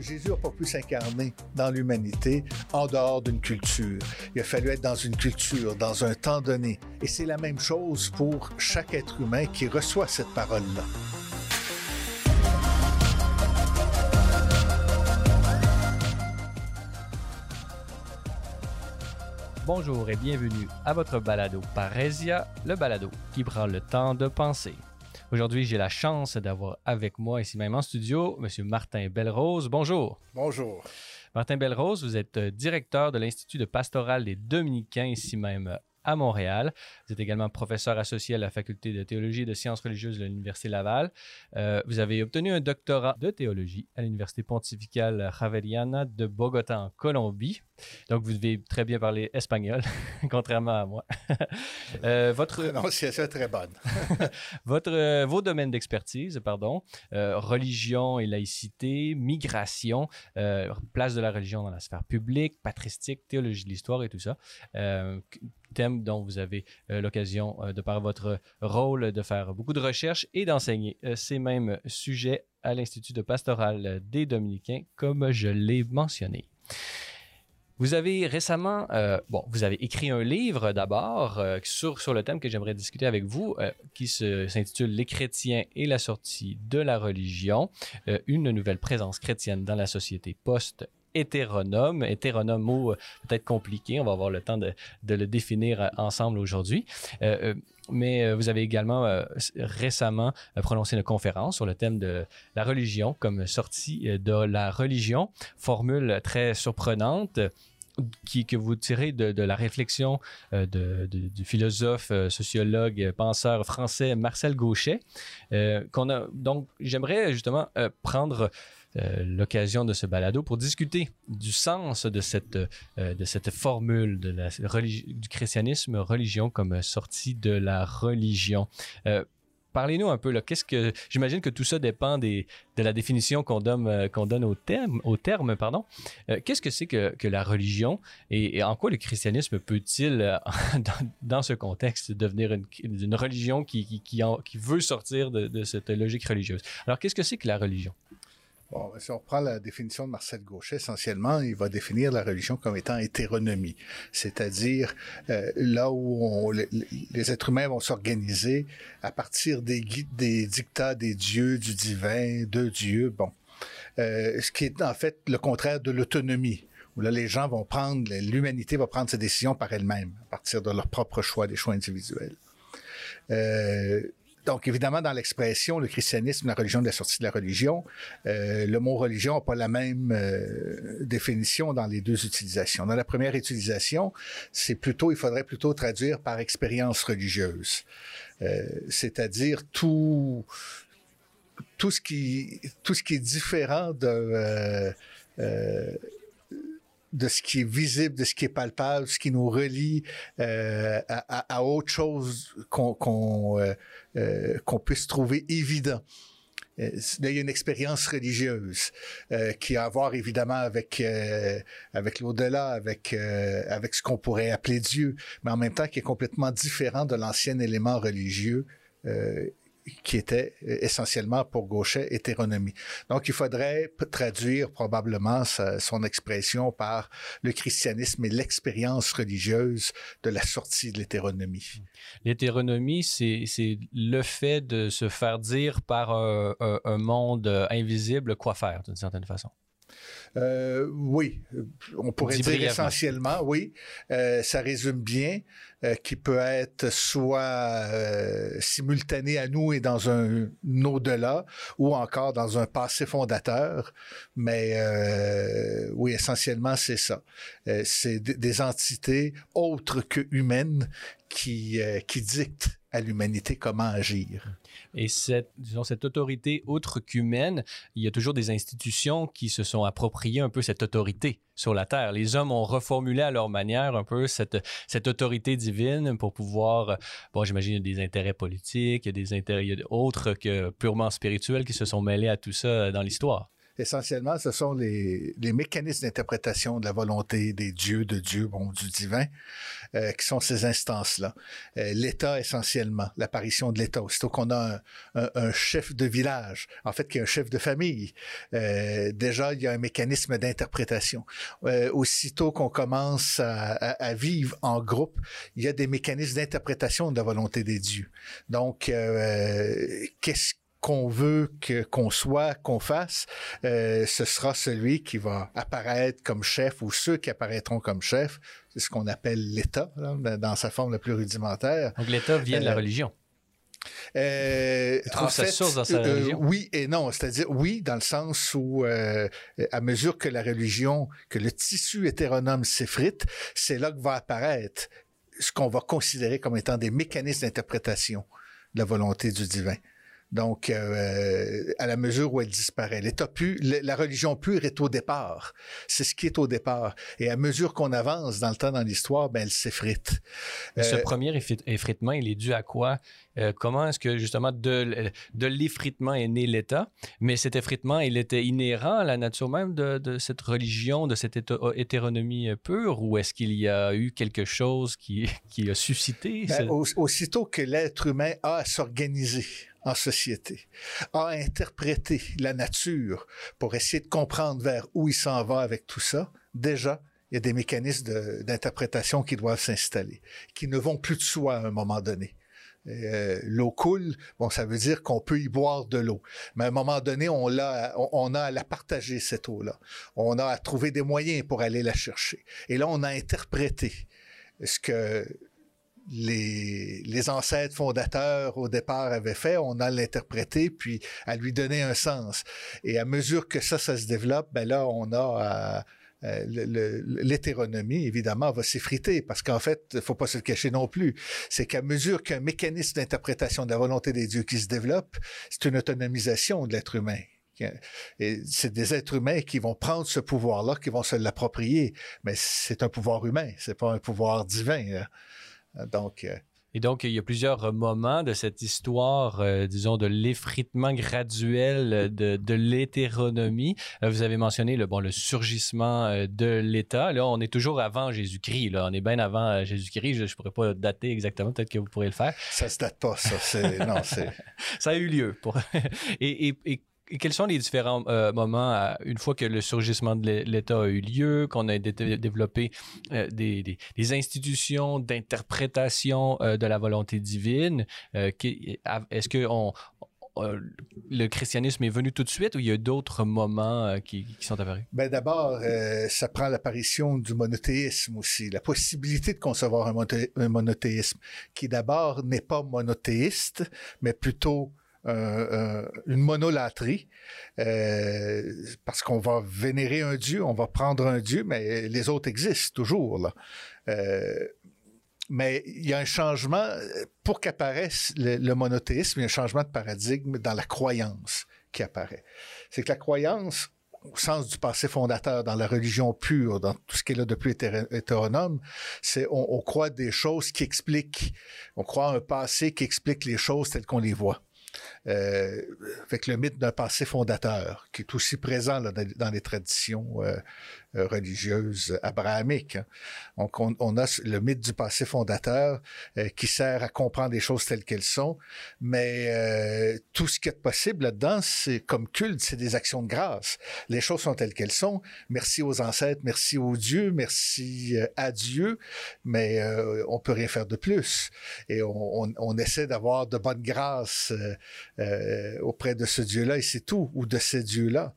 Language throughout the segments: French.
Jésus n'a pas pu s'incarner dans l'humanité en dehors d'une culture. Il a fallu être dans une culture, dans un temps donné. Et c'est la même chose pour chaque être humain qui reçoit cette parole-là. Bonjour et bienvenue à votre balado Parésia, le balado qui prend le temps de penser. Aujourd'hui, j'ai la chance d'avoir avec moi ici même en studio M. Martin Belrose. Bonjour. Bonjour. Martin Belrose, vous êtes euh, directeur de l'Institut de pastoral des Dominicains ici même à Montréal. Vous êtes également professeur associé à la faculté de théologie et de sciences religieuses de l'Université Laval. Euh, vous avez obtenu un doctorat de théologie à l'Université pontificale Javeriana de Bogota en Colombie. Donc, vous devez très bien parler espagnol, contrairement à moi. euh, votre prononciation très bonne. votre, euh, vos domaines d'expertise, pardon, euh, religion et laïcité, migration, place de la religion dans la sphère publique, patristique, théologie de l'histoire et tout ça. Euh, thème dont vous avez euh, l'occasion, de par votre rôle, de faire beaucoup de recherches et d'enseigner ces mêmes sujets à l'Institut de pastoral des Dominicains, comme je l'ai mentionné. Vous avez récemment, euh, bon, vous avez écrit un livre d'abord euh, sur, sur le thème que j'aimerais discuter avec vous, euh, qui s'intitule Les chrétiens et la sortie de la religion, euh, une nouvelle présence chrétienne dans la société post hétéronome. Hétéronome, mot euh, peut-être compliqué, on va avoir le temps de, le définir euh, ensemble aujourd'hui. Euh, mais vous avez également récemment prononcé une conférence sur le thème de la religion comme sortie de la religion, formule très surprenante qui, que vous tirez de, la réflexion de, du philosophe, sociologue, penseur français Marcel Gauchet. Donc, j'aimerais justement prendre l'occasion de ce balado pour discuter du sens de cette, de cette formule du christianisme religion comme sortie de la religion parlez-nous un peu. Qu'est-ce que j'imagine que tout ça dépend des, de la définition qu'on donne euh, qu'on donne au terme au terme pardon. Euh, qu'est-ce que c'est que, que la religion et, en quoi le christianisme peut-il euh, dans, ce contexte devenir une, une religion qui qui, qui, veut sortir de cette logique religieuse? Alors qu'est-ce que c'est que la religion? Bon, si on prend la définition de Marcel Gauchet, essentiellement, il va définir la religion comme étant hétéronomie, c'est-à-dire euh, là où les, êtres humains vont s'organiser à partir des, des dictats des dieux, du divin, de Dieu, bon. Euh, ce qui est en fait le contraire de l'autonomie où là, les gens vont prendre, l'humanité va prendre ses décisions par elle-même, à partir de leurs propres choix, des choix individuels. Euh, donc, évidemment, dans l'expression, le christianisme, la religion de la sortie de la religion, euh, le mot religion n'a pas la même euh, définition dans les deux utilisations. Dans la première utilisation, c'est plutôt, il faudrait plutôt traduire par expérience religieuse, euh, c'est-à-dire tout tout ce qui tout ce qui est différent de euh, euh, de ce qui est visible, de ce qui est palpable, ce qui nous relie euh, à, autre chose qu'on euh, euh, puisse trouver évident. Là, il y a une expérience religieuse qui a à voir évidemment avec avec l'au-delà, avec avec ce qu'on pourrait appeler Dieu, mais en même temps qui est complètement différent de l'ancien élément religieux qui était essentiellement pour Gauchet hétéronomie. Donc, il faudrait traduire probablement son expression par le christianisme et l'expérience religieuse de la sortie de l'hétéronomie. L'hétéronomie, c'est le fait de se faire dire par un, un, un monde invisible quoi faire, d'une certaine façon. Euh, oui, on pourrait dire essentiellement, oui. Euh, ça résume bien, euh, qui peut être soit simultané à nous et dans un, un au-delà, ou encore dans un passé fondateur. Mais oui, essentiellement, c'est ça. C'est des entités autres que humaines qui, qui dictent à l'humanité comment agir. Et cette, disons, cette autorité autre qu'humaine, il y a toujours des institutions qui se sont appropriées un peu cette autorité sur la terre. Les hommes ont reformulé à leur manière un peu cette, cette autorité divine pour pouvoir, bon, j'imagine, des intérêts politiques, il y a des intérêts autres que purement spirituels qui se sont mêlés à tout ça dans l'histoire. Essentiellement, ce sont les, les mécanismes d'interprétation de la volonté des dieux, de Dieu, bon, du divin, euh, qui sont ces instances-là. Euh, L'État, essentiellement, l'apparition de l'État. Aussitôt qu'on a un, un, chef de village, en fait, qui est un chef de famille, euh, déjà, il y a un mécanisme d'interprétation. Euh, aussitôt qu'on commence à, à, à, vivre en groupe, il y a des mécanismes d'interprétation de la volonté des dieux. Donc, euh, qu'est-ce qu'on veut que qu'on soit, qu'on fasse, euh, ce sera celui qui va apparaître comme chef ou ceux qui apparaîtront comme chef. C'est ce qu'on appelle l'État, dans sa forme la plus rudimentaire. Donc l'État vient de la religion. Euh, trouve sa fait, source dans sa religion. Euh, oui et non, c'est-à-dire oui dans le sens où euh, à mesure que la religion, que le tissu hétéronome s'effrite, c'est là que va apparaître ce qu'on va considérer comme étant des mécanismes d'interprétation de la volonté du divin. Donc, euh, à la mesure où elle disparaît, l'État pur, la religion pure est au départ. C'est ce qui est au départ. Et à mesure qu'on avance dans le temps, dans l'histoire, ben, elle s'effrite. Euh, ce premier effritement, il est dû à quoi? Euh, comment est-ce que, justement, de, de l'effritement est né l'État? Mais cet effritement, il était inhérent à la nature même de, de cette religion, de cette hétéronomie pure? Ou est-ce qu'il y a eu quelque chose qui, qui a suscité? Ben, aussitôt que l'être humain a à s'organiser, en société, a interprété la nature pour essayer de comprendre vers où il s'en va avec tout ça, déjà, il y a des mécanismes d'interprétation qui doivent s'installer, qui ne vont plus de soi à un moment donné. Euh, l'eau coule, bon, ça veut dire qu'on peut y boire de l'eau. Mais à un moment donné, on, a, on a à la partager, cette eau-là. On a à trouver des moyens pour aller la chercher. Et là, on a interprété ce que les, les ancêtres fondateurs au départ avaient fait, on a l'interprété puis à lui donner un sens. Et à mesure que ça, ça se développe, ben là, on a euh, l'hétéronomie, évidemment, va s'effriter parce qu'en fait, il faut pas se le cacher non plus. C'est qu'à mesure qu'un mécanisme d'interprétation de la volonté des dieux qui se développe, c'est une autonomisation de l'être humain. Et c'est des êtres humains qui vont prendre ce pouvoir-là, qui vont se l'approprier. Mais c'est un pouvoir humain, c'est pas un pouvoir divin. Là. Donc, euh, et donc, il y a plusieurs moments de cette histoire, euh, disons, de l'effritement graduel de, de l'hétéronomie. Euh, vous avez mentionné le, bon, le surgissement euh, de l'État. Là, on est toujours avant Jésus-Christ. Là. On est bien avant euh, Jésus-Christ. Je ne pourrais pas dater exactement. Peut-être que vous pourrez le faire. Ça se date pas, ça. Non, c'est... ça a eu lieu. Pour... et, et, et quels sont les différents euh, moments, à, une fois que le surgissement de l'État a eu lieu, qu'on a dé développé euh, des, institutions d'interprétation euh, de la volonté divine? Est-ce que le christianisme est venu tout de suite ou il y a d'autres moments qui, sont apparus? Ben d'abord, ça prend l'apparition du monothéisme aussi, la possibilité de concevoir un, un monothéisme qui d'abord n'est pas monothéiste, mais plutôt euh, une monolatrie, euh, parce qu'on va vénérer un dieu, on va prendre un dieu, mais les autres existent toujours. Là. Euh, mais il y a un changement, pour qu'apparaisse le, monothéisme, il y a un changement de paradigme dans la croyance qui apparaît. C'est que la croyance, au sens du passé fondateur, dans la religion pure, dans tout ce qui est là de plus hétéronome, c'est on, on croit des choses qui expliquent, on croit un passé qui explique les choses telles qu'on les voit euh, avec le mythe d'un passé fondateur qui est aussi présent dans, les traditions euh, religieuses abrahamiques. Hein. Donc, on, a le mythe du passé fondateur euh, qui sert à comprendre les choses telles qu'elles sont, mais euh, tout ce qui est possible là-dedans, c'est comme culte, c'est des actions de grâce. Les choses sont telles qu'elles sont. Merci aux ancêtres, merci aux dieux, merci euh, à Dieu, mais euh, on peut rien faire de plus. Et on, on, essaie d'avoir de bonnes grâces euh, auprès de ce Dieu-là et c'est tout, ou de ces dieux-là.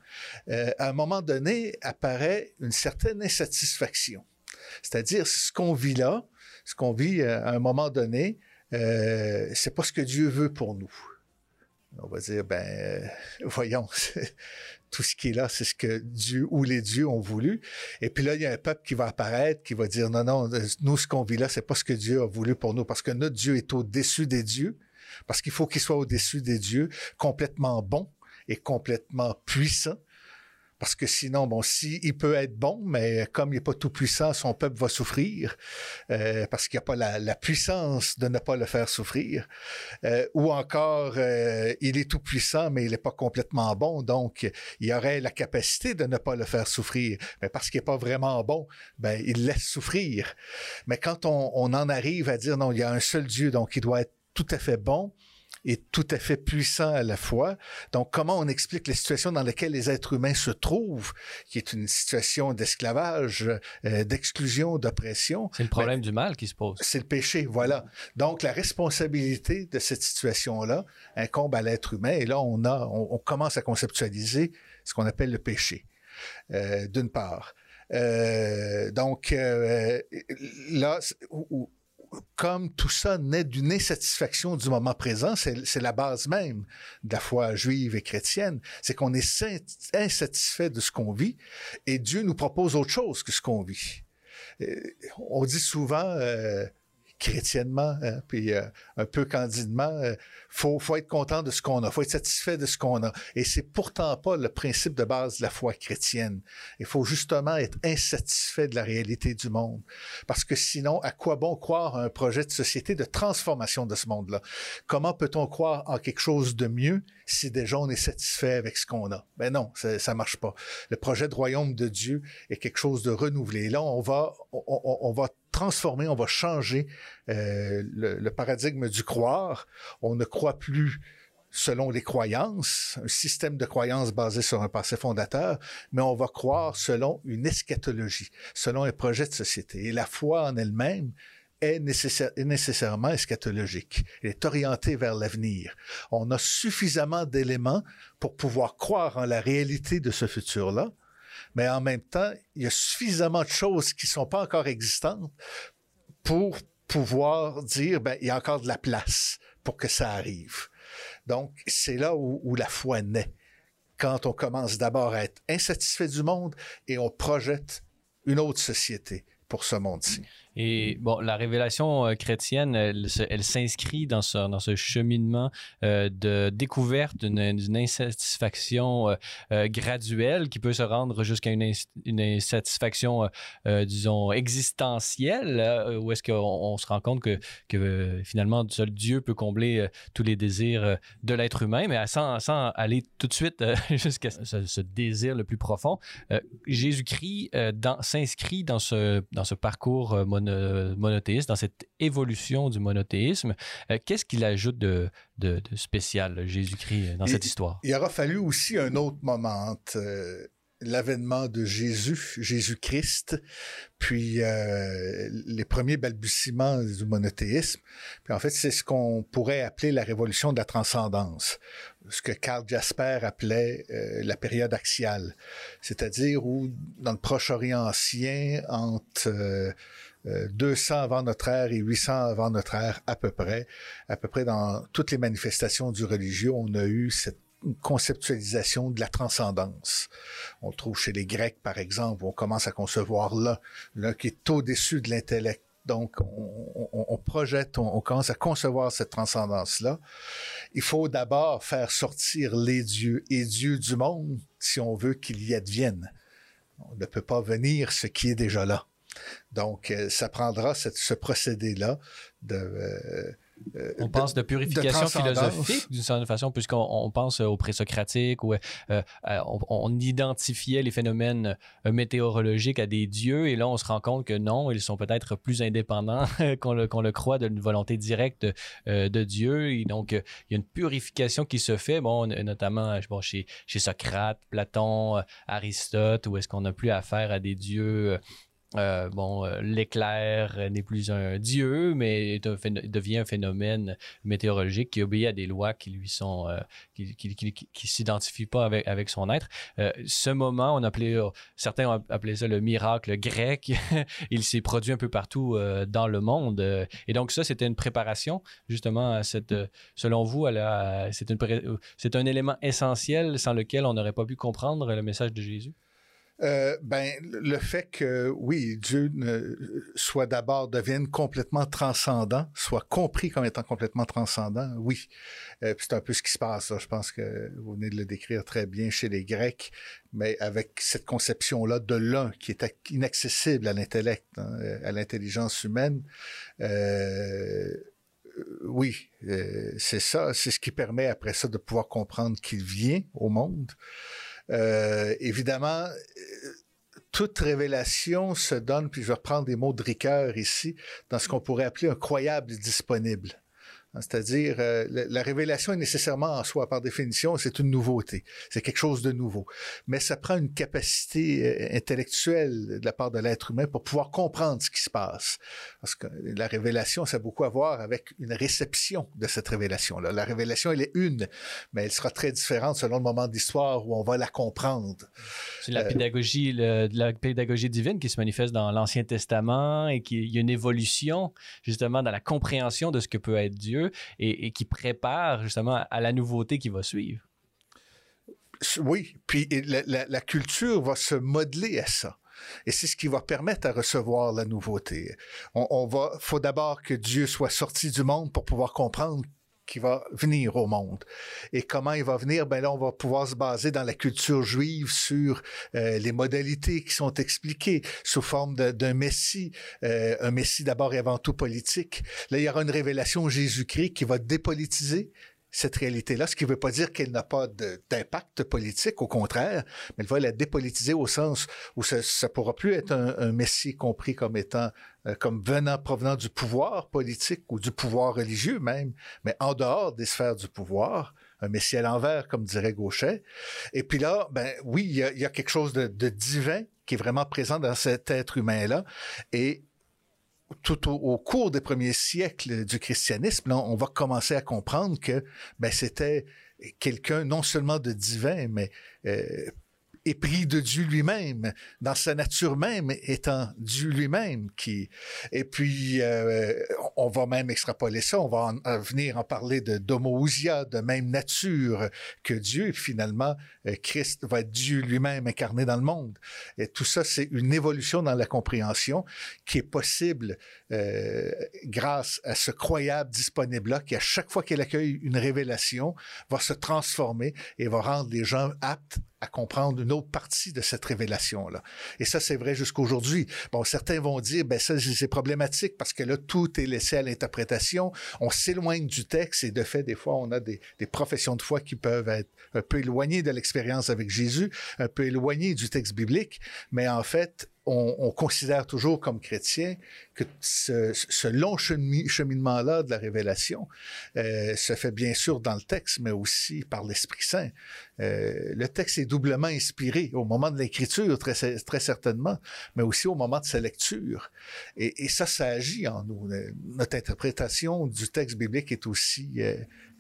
à un moment donné, apparaît une certaine insatisfaction. C'est-à-dire, ce qu'on vit là, ce qu'on vit à un moment donné, euh, c'est pas ce que Dieu veut pour nous. On va dire, ben, euh, voyons, tout ce qui est là, c'est ce que Dieu ou les dieux ont voulu. Et puis là, il y a un peuple qui va apparaître, qui va dire, non, non, nous, ce qu'on vit là, c'est pas ce que Dieu a voulu pour nous, parce que notre Dieu est au-dessus des dieux, parce qu'il faut qu'il soit au-dessus des dieux, complètement bon et complètement puissant Parce que sinon, bon, si il peut être bon, mais comme il n'est pas tout puissant, son peuple va souffrir euh, parce qu'il n'y a pas la, puissance de ne pas le faire souffrir. Euh, ou encore, euh, il est tout puissant, mais il n'est pas complètement bon, donc il aurait la capacité de ne pas le faire souffrir. Mais parce qu'il n'est pas vraiment bon, ben il laisse souffrir. Mais quand on, on en arrive à dire non, il y a un seul Dieu, donc il doit être tout à fait bon, est tout à fait puissant à la fois. Donc, comment on explique la situation dans laquelle les êtres humains se trouvent, qui est une situation d'esclavage, euh, d'exclusion, d'oppression? C'est le problème du mal qui se pose. C'est le péché, voilà. Donc, la responsabilité de cette situation-là incombe à l'être humain. Et là, on, a, on, commence à conceptualiser ce qu'on appelle le péché, euh, d'une part. Euh, donc, là, où, comme tout ça naît d'une insatisfaction du moment présent, c'est la base même de la foi juive et chrétienne, c'est qu'on est insatisfait de ce qu'on vit et Dieu nous propose autre chose que ce qu'on vit. Euh, on dit souvent, euh, chrétiennement, hein, puis euh, un peu candidement, euh, faut, faut être content de ce qu'on a, faut être satisfait de ce qu'on a. Et c'est pourtant pas le principe de base de la foi chrétienne. Il faut justement être insatisfait de la réalité du monde, parce que sinon, à quoi bon croire à un projet de société de transformation de ce monde-là? Comment peut-on croire en quelque chose de mieux si déjà on est satisfait avec ce qu'on a? Ben non, ça, ça marche pas. Le projet de royaume de Dieu est quelque chose de renouvelé. Là, on va, on, on va transformer, on va changer euh, le, paradigme du croire. On ne croit plus selon les croyances, un système de croyances basé sur un passé fondateur, mais on va croire selon une eschatologie, selon un projet de société. Et la foi en elle-même est, nécessairement eschatologique. Elle est orientée vers l'avenir. On a suffisamment d'éléments pour pouvoir croire en la réalité de ce futur-là, mais en même temps, il y a suffisamment de choses qui ne sont pas encore existantes pour pouvoir dire, ben, il y a encore de la place pour que ça arrive. Donc, c'est là où, où la foi naît. Quand on commence d'abord à être insatisfait du monde et on projette une autre société pour ce monde-ci. Et bon, la révélation euh, chrétienne, elle, s'inscrit dans ce, cheminement euh, de découverte d'une insatisfaction euh, graduelle qui peut se rendre jusqu'à une, insatisfaction, disons, existentielle, où est-ce qu'on se rend compte que, finalement, seul Dieu peut combler tous les désirs de l'être humain, mais sans, aller tout de suite jusqu'à ce, désir le plus profond. Jésus-Christ s'inscrit dans ce, dans ce parcours mono monothéisme, dans cette évolution du monothéisme. Euh, qu'est-ce qu'il ajoute de, de, spécial, Jésus-Christ, dans cette histoire? Il aura fallu aussi un autre moment euh, l'avènement de Jésus, Jésus-Christ, puis euh, les premiers balbutiements du monothéisme. Puis en fait, c'est ce qu'on pourrait appeler la révolution de la transcendance, ce que Karl Jasper appelait la période axiale, c'est-à-dire où dans le Proche-Orient ancien, entre 200 euh, avant notre ère et 800 avant notre ère à peu près. À peu près dans toutes les manifestations du religieux, on a eu cette conceptualisation de la transcendance. On trouve chez les Grecs, par exemple, on commence à concevoir là, là qui est au-dessus de l'intellect. Donc, on, projette, on, on, commence à concevoir cette transcendance-là. Il faut d'abord faire sortir les dieux et dieux du monde si on veut qu'il y advienne. On ne peut pas venir ce qui est déjà là. Donc, euh, ça prendra ce procédé-là de... Euh, euh, on pense de purification philosophique d'une certaine façon, puisqu'on pense aux présocratiques, où on, identifiait les phénomènes météorologiques à des dieux, et là on se rend compte que non, ils sont peut-être plus indépendants qu'on le, croit d'une volonté directe de Dieu. Et donc il y a une purification qui se fait, bon, notamment chez, chez Socrate, Platon, Aristote, où est-ce qu'on n'a plus affaire à des dieux euh, bon, euh, l'éclair n'est plus un dieu, mais devient un phénomène météorologique qui obéit à des lois qui lui sont, euh, qui, s'identifient pas avec, son être. ce moment, on appelait, certains ont appelé ça le miracle grec. Il s'est produit un peu partout dans le monde. et donc ça, c'était une préparation justement selon vous, c'est un élément essentiel sans lequel on n'aurait pas pu comprendre le message de Jésus? Euh, ben, le fait que, oui, Dieu ne, soit d'abord, devienne complètement transcendant, soit compris comme étant complètement transcendant, oui. Euh, c'est un peu ce qui se passe. Là. Je pense que vous venez de le décrire très bien chez les Grecs, mais avec cette conception-là de l'un qui est inaccessible à l'intellect, hein, à l'intelligence humaine. Euh, oui, euh, c'est ça. C'est ce qui permet après ça de pouvoir comprendre qu'il vient au monde. Euh, évidemment, euh, toute révélation se donne, puis je vais reprendre des mots de Ricoeur ici, dans ce qu'on pourrait appeler un croyable disponible. Hein, c'est-à-dire, euh, la, révélation est nécessairement en soi, par définition, c'est une nouveauté. C'est quelque chose de nouveau. Mais ça prend une capacité euh, intellectuelle de la part de l'être humain pour pouvoir comprendre ce qui se passe. Parce que la révélation, ça a beaucoup à voir avec une réception de cette révélation-là. La révélation, elle est une, mais elle sera très différente selon le moment d'histoire où on va la comprendre. C'est la euh, pédagogie, la pédagogie divine qui se manifeste dans l'Ancien Testament et qu'il y a une évolution, justement, dans la compréhension de ce que peut être Dieu et, qui prépare justement à la nouveauté qui va suivre. Oui, puis la, culture va se modeler à ça. Et c'est ce qui va permettre à recevoir la nouveauté. On, on va, faut d'abord que Dieu soit sorti du monde pour pouvoir comprendre qui va venir au monde. Et comment il va venir? Ben là, on va pouvoir se baser dans la culture juive sur euh, les modalités qui sont expliquées sous forme d'un Messie, euh, un Messie d'abord et avant tout politique. Là, il y aura une révélation Jésus-Christ qui va dépolitiser cette réalité-là, ce qui ne veut pas dire qu'elle n'a pas d'impact politique, au contraire, mais elle va la dépolitiser au sens où ça ne pourra plus être un, messie compris comme étant, comme venant, provenant du pouvoir politique ou du pouvoir religieux même, mais en dehors des sphères du pouvoir, un messie à l'envers, comme dirait Gauchet. Et puis là, ben oui, il y a, quelque chose de, de divin qui est vraiment présent dans cet être humain-là. Et tout au, cours des premiers siècles du christianisme, on va commencer à comprendre que ben, c'était quelqu'un non seulement de divin, mais euh, épris de Dieu lui-même, dans sa nature même étant Dieu lui-même qui. Et puis euh, on va même extrapoler ça, on va en, venir en parler de d'homoousia, de même nature que Dieu. Finalement, euh, Christ va être Dieu lui-même incarné dans le monde. Et tout ça, c'est une évolution dans la compréhension qui est possible euh, grâce à ce croyable disponible-là qui, à chaque fois qu'elle accueille une révélation, va se transformer et va rendre les gens aptes à comprendre une autre partie de cette révélation-là. Et ça, c'est vrai jusqu'aujourd'hui. Bon, certains vont dire, ben ça, c'est problématique parce que là, tout est laissé à l'interprétation. On s'éloigne du texte et de fait, des fois, on a des, professions de foi qui peuvent être un peu éloignées de l'expérience avec Jésus, un peu éloignées du texte biblique. Mais en fait, on, considère toujours comme chrétien que ce, long cheminement-là de la révélation euh, se fait bien sûr dans le texte, mais aussi par l'Esprit Saint. Euh, le texte est doublement inspiré au moment de l'écriture, très, certainement, mais aussi au moment de sa lecture. Et, ça, ça agit en nous. Notre interprétation du texte biblique est aussi euh,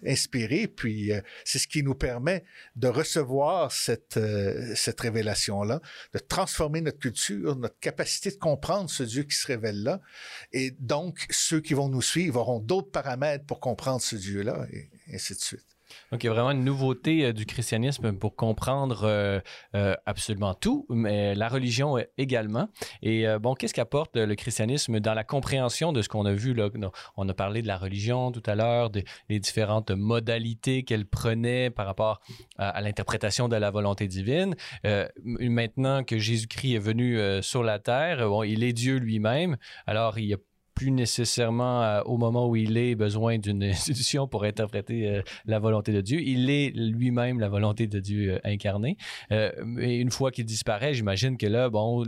inspiré, puis euh, c'est ce qui nous permet de recevoir cette, euh, cette révélation-là, de transformer notre culture, notre capacité de comprendre ce Dieu qui se révèle là. Et donc, ceux qui vont nous suivre auront d'autres paramètres pour comprendre ce Dieu-là, et ainsi de suite. Donc, il y a vraiment une nouveauté euh, du christianisme pour comprendre euh, euh, absolument tout, mais la religion également. Et bon, qu'est-ce qu'apporte le christianisme dans la compréhension de ce qu'on a vu là? On a parlé de la religion tout à l'heure, des différentes modalités qu'elle prenait par rapport à, l'interprétation de la volonté divine. maintenant que Jésus-Christ est venu sur la terre, il est Dieu lui-même. Alors, il y a plus nécessairement euh, au moment où il est besoin d'une institution pour interpréter euh, la volonté de Dieu. Il est lui-même la volonté de Dieu euh, incarnée. mais une fois qu'il disparaît, j'imagine que là, bon,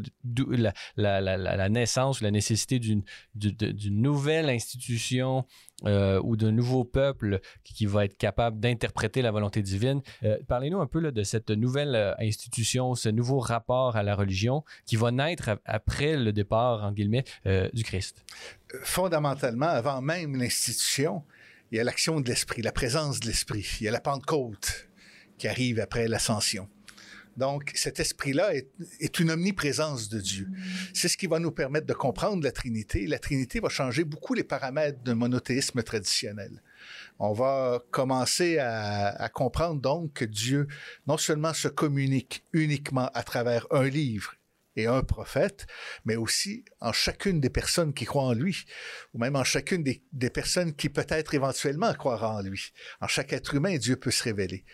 la, la, la, la naissance, la nécessité d'une nouvelle institution euh, ou d'un nouveau peuple qui, va être capable d'interpréter la volonté divine. Euh, parlez-nous un peu de cette nouvelle euh, institution, ce nouveau rapport à la religion qui va naître après le départ, en guillemets, du Christ. Fondamentalement, avant même l'institution, il y a l'action de l'Esprit, la présence de l'Esprit. Il y a la Pentecôte qui arrive après l'ascension. Donc, cet esprit-là est, une omniprésence de Dieu. C'est ce qui va nous permettre de comprendre la Trinité. La Trinité va changer beaucoup les paramètres d'un monothéisme traditionnel. On va commencer à, à, comprendre donc que Dieu non seulement se communique uniquement à travers un livre et un prophète, mais aussi en chacune des personnes qui croient en lui, ou même en chacune des, personnes qui peut-être éventuellement croiront en lui. En chaque être humain, Dieu peut se révéler.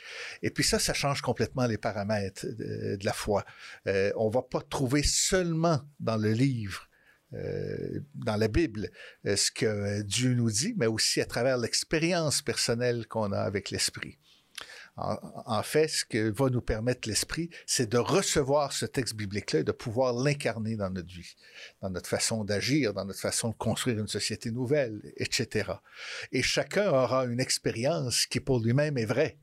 Et puis ça, ça change complètement les paramètres de, la foi. Euh, on va pas trouver seulement dans le livre euh, dans la Bible euh, ce que Dieu nous dit, mais aussi à travers l'expérience personnelle qu'on a avec l'Esprit. En, fait, ce que va nous permettre l'Esprit, c'est de recevoir ce texte biblique-là et de pouvoir l'incarner dans notre vie, dans notre façon d'agir, dans notre façon de construire une société nouvelle, etc. Et chacun aura une expérience qui pour lui-même est vraie.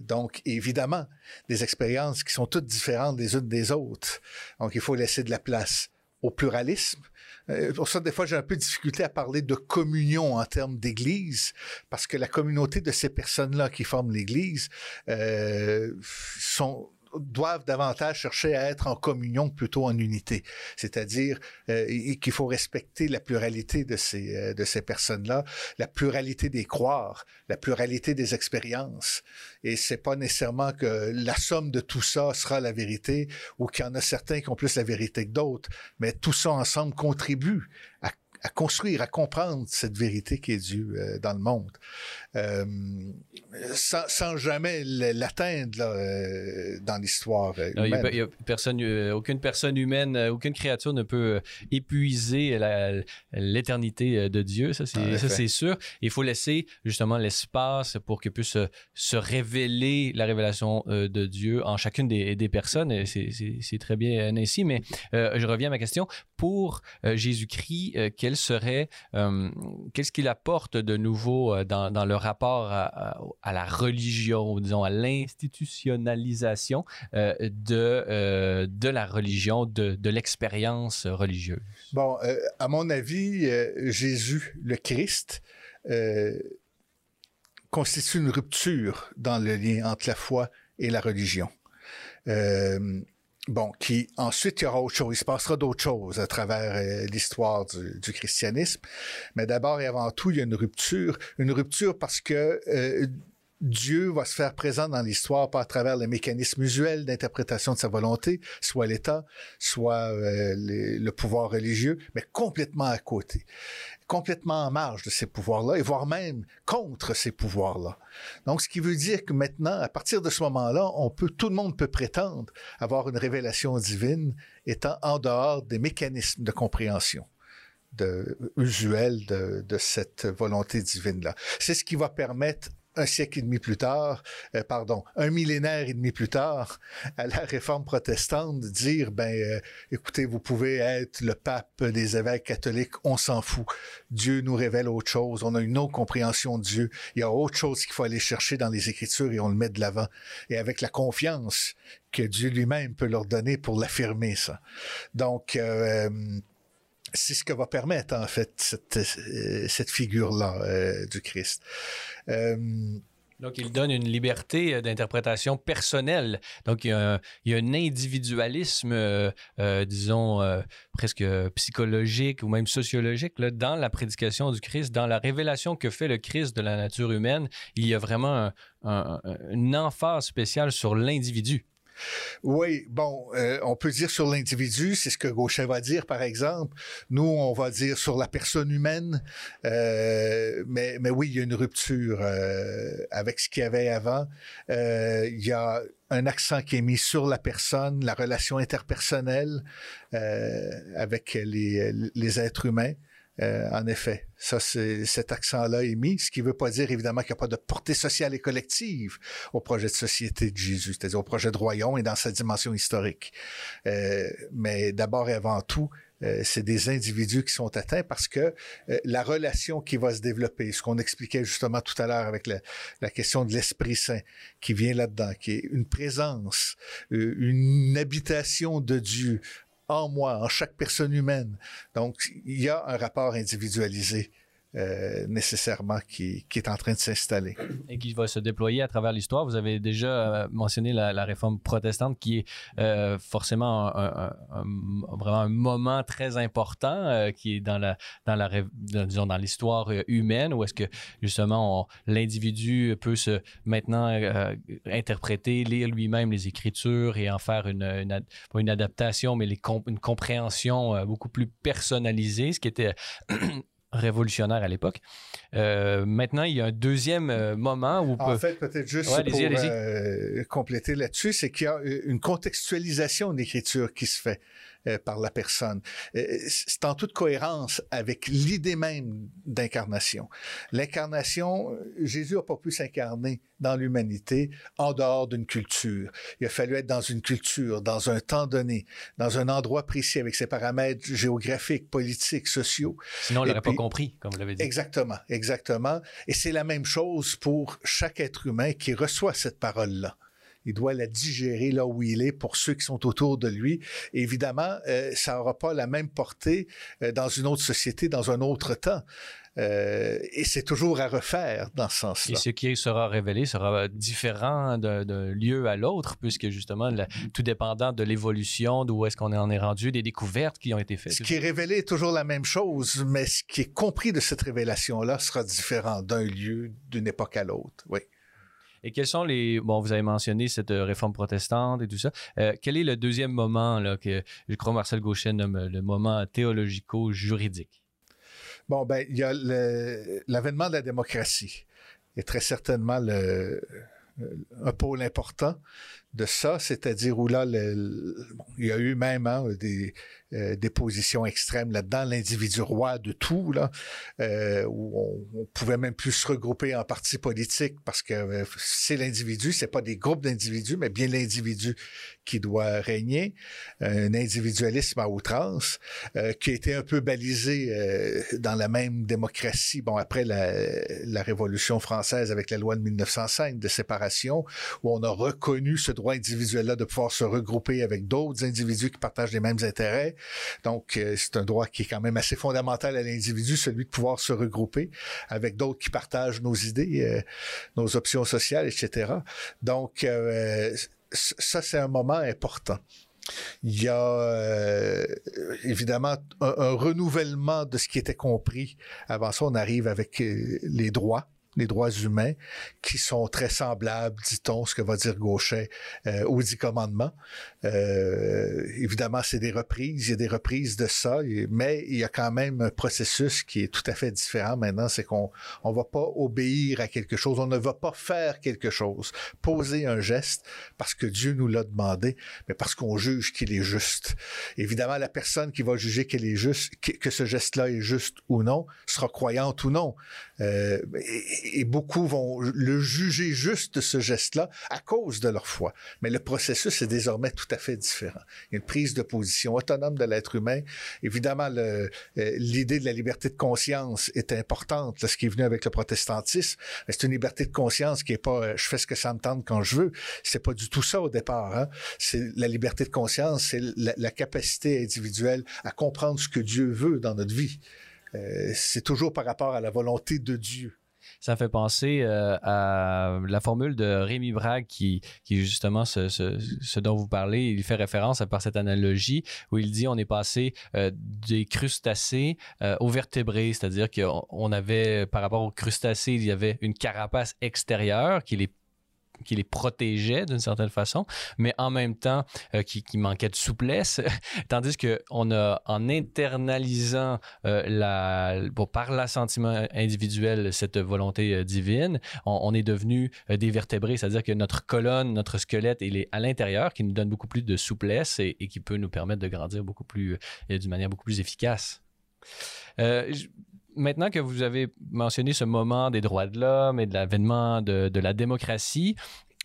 Donc, évidemment, des expériences qui sont toutes différentes les unes des autres. Donc, il faut laisser de la place au pluralisme, euh, pour ça, des fois, j'ai un peu de difficulté à parler de communion en termes d'Église, parce que la communauté de ces personnes-là qui forment l'Église euh, sont doivent davantage chercher à être en communion plutôt en unité. C'est-à-dire euh, qu'il faut respecter la pluralité de ces, euh, de ces personnes-là, la pluralité des croires, la pluralité des expériences. Et c'est pas nécessairement que la somme de tout ça sera la vérité ou qu'il y en a certains qui ont plus la vérité que d'autres, mais tout ça ensemble contribue à à construire, à comprendre cette vérité qui est Dieu euh, dans le monde, euh, sans, sans, jamais l'atteindre euh, dans l'histoire humaine. Il y a, personne, aucune personne humaine, aucune créature ne peut épuiser l'éternité de Dieu, ça c'est ça c'est sûr. Il faut laisser justement l'espace pour que puisse se révéler la révélation de Dieu en chacune des, des personnes. C'est très bien ainsi, mais je reviens à ma question. Pour Jésus-Christ, quel serait, euh, qu'est-ce qu'il apporte de nouveau euh, dans, le rapport à, la religion, disons à l'institutionnalisation euh, de, la religion, de, l'expérience religieuse? Bon, à mon avis, Jésus, le Christ, constitue une rupture dans le lien entre la foi et la religion. Bon, qui ensuite il y aura autre chose, il se passera d'autres choses à travers euh, l'histoire du, du, christianisme, mais d'abord et avant tout il y a une rupture, une rupture parce que euh, Dieu va se faire présent dans l'histoire pas à travers les mécanismes usuels d'interprétation de sa volonté, soit l'État, soit euh, le pouvoir religieux, mais complètement à côté complètement en marge de ces pouvoirs-là, et voire même contre ces pouvoirs-là. Donc, ce qui veut dire que maintenant, à partir de ce moment-là, on peut, tout le monde peut prétendre avoir une révélation divine étant en dehors des mécanismes de compréhension de, usuels de, de cette volonté divine-là. C'est ce qui va permettre un siècle et demi plus tard, euh, pardon, un millénaire et demi plus tard, à la réforme protestante, dire, ben, euh, écoutez, vous pouvez être le pape des évêques catholiques, on s'en fout. Dieu nous révèle autre chose, on a une autre compréhension de Dieu. Il y a autre chose qu'il faut aller chercher dans les Écritures et on le met de l'avant. Et avec la confiance que Dieu lui-même peut leur donner pour l'affirmer, ça. Donc, euh, c'est ce que va permettre en fait cette, euh, figure-là euh, du Christ. Euh, donc, il donne une liberté d'interprétation personnelle. Donc, il y a un, individualisme, disons, presque psychologique ou même sociologique dans la prédication du Christ, dans la révélation que fait le Christ de la nature humaine. Il y a vraiment un, un, une emphase spéciale sur l'individu. Oui, bon, euh, on peut dire sur l'individu, c'est ce que Gauchet va dire, par exemple. Nous, on va dire sur la personne humaine, euh, mais, mais oui, il y a une rupture euh, avec ce qu'il y avait avant. Il y a un accent qui est mis sur la personne, la relation interpersonnelle avec les, les êtres humains. Euh, en effet, ça, c'est, cet accent-là est mis, ce qui ne veut pas dire évidemment qu'il n'y a pas de portée sociale et collective au projet de société de Jésus, c'est-à-dire au projet de royaume et dans sa dimension historique. Euh, mais d'abord et avant tout, euh, c'est des individus qui sont atteints parce que euh, la relation qui va se développer, ce qu'on expliquait justement tout à l'heure avec la, la question de l'Esprit Saint qui vient là-dedans, qui est une présence, euh, une habitation de Dieu en moi, en chaque personne humaine. Donc, il y a un rapport individualisé euh, nécessairement qui, qui, est en train de s'installer. Et qui va se déployer à travers l'histoire. Vous avez déjà mentionné la, réforme protestante qui est forcément un, vraiment un moment très important qui est dans la dans la disons dans l'histoire humaine où est-ce que justement l'individu peut se maintenant interpréter, lire lui-même les écritures et en faire une, une, une adaptation, mais une compréhension euh, beaucoup plus personnalisée, ce qui était révolutionnaire à l'époque. Euh, maintenant, il y a un deuxième euh, moment où... En fait, peut-être juste pour compléter là-dessus, c'est qu'il y a une contextualisation d'écriture qui se fait. Euh, par la personne. Euh, c'est en toute cohérence avec l'idée même d'incarnation. L'incarnation, euh, Jésus n'a pas pu s'incarner dans l'humanité en dehors d'une culture. Il a fallu être dans une culture, dans un temps donné, dans un endroit précis avec ses paramètres géographiques, politiques, sociaux. Sinon, on l'aurait pas compris, comme vous l'avez dit. Exactement, exactement. Et c'est la même chose pour chaque être humain qui reçoit cette parole-là il doit la digérer là où il est pour ceux qui sont autour de lui. évidemment, euh, ça n'aura pas la même portée euh, dans une autre société, dans un autre temps. Euh, et c'est toujours à refaire dans ce sens-là. Et ce qui sera révélé sera différent d'un lieu à l'autre, puisque justement, tout dépendant de l'évolution, d'où est-ce qu'on en est rendu, des découvertes qui ont été faites. Ce qui est révélé est toujours la même chose, mais ce qui est compris de cette révélation-là sera différent d'un lieu, d'une époque à l'autre. Oui. Et quels sont les. Bon, vous avez mentionné cette euh, réforme protestante et tout ça. Euh, quel est le deuxième moment là, que je crois Marcel Gauchet nomme le moment théologico-juridique? Bon, ben, il y a l'avènement de la démocratie. Et très certainement le, un pôle important de ça, c'est-à-dire où là, il y a eu même hein, des, euh, des positions extrêmes là-dedans, l'individu roi de tout, là, euh, où on, pouvait même plus se regrouper en partis politiques parce que euh, c'est l'individu, c'est pas des groupes d'individus, mais bien l'individu qui doit régner, un individualisme à outrance, qui a été un peu balisé dans la même démocratie, bon, après la, la Révolution française avec la loi de 1905 de séparation, où on a reconnu ce droit individuel-là de pouvoir se regrouper avec d'autres individus qui partagent les mêmes intérêts, donc, euh, c'est un droit qui est quand même assez fondamental à l'individu, celui de pouvoir se regrouper avec d'autres qui partagent nos idées, euh, nos options sociales, etc. Donc, euh, ça, c'est un moment important. Il y a évidemment un, renouvellement de ce qui était compris. Avant ça, on arrive avec les droits les droits humains, qui sont très semblables, dit-on, ce que va dire Gauchet, euh, aux dix commandements. Euh, évidemment, c'est des reprises, il y a des reprises de ça, mais il y a quand même un processus qui est tout à fait différent maintenant, c'est qu'on on va pas obéir à quelque chose, on ne va pas faire quelque chose, poser un geste parce que Dieu nous l'a demandé, mais parce qu'on juge qu'il est juste. Évidemment, la personne qui va juger qu'elle est juste, que, ce geste-là est juste ou non, sera croyante ou non. Euh, et beaucoup vont le juger juste ce geste-là à cause de leur foi. Mais le processus est désormais tout à fait différent. Il y a une prise de position autonome de l'être humain. Évidemment, euh, l'idée de la liberté de conscience est importante, ce qui est venu avec le protestantisme. C'est une liberté de conscience qui est pas euh, je fais ce que ça me tente quand je veux. C'est pas du tout ça au départ. Hein. C'est la liberté de conscience, c'est la capacité individuelle à comprendre ce que Dieu veut dans notre vie. Euh, c'est toujours par rapport à la volonté de Dieu. Ça fait penser euh, à la formule de Rémi Brague qui, justement ce, dont vous parlez. Il fait référence par cette analogie où il dit on est passé euh, des crustacés aux vertébrés, c'est-à-dire qu'on avait par rapport aux crustacés, il y avait une carapace extérieure qui les qui les protégeait d'une certaine façon, mais en même temps euh, qui, manquait de souplesse, tandis que on a en internalisant euh, la, bon, par l'assentiment individuel cette volonté euh, divine, on, est devenu des vertébrés, c'est-à-dire que notre colonne, notre squelette, il est à l'intérieur, qui nous donne beaucoup plus de souplesse et, et qui peut nous permettre de grandir beaucoup plus, d'une manière beaucoup plus efficace maintenant que vous avez mentionné ce moment des droits de l'homme et de l'avènement de, la démocratie,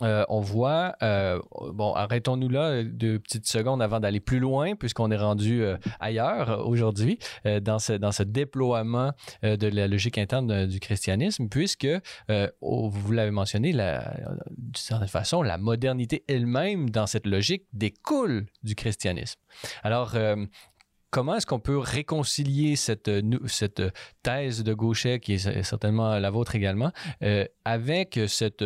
euh, on voit, euh, bon, arrêtons-nous là deux petites secondes avant d'aller plus loin, puisqu'on est rendu euh, ailleurs aujourd'hui, dans, ce, dans ce déploiement de la logique interne du christianisme, puisque, vous l'avez mentionné, d'une certaine façon, la modernité elle-même, dans cette logique, découle du christianisme. Alors, comment est-ce qu'on peut réconcilier cette, thèse de Gauchet, qui est certainement la vôtre également, euh, avec cette,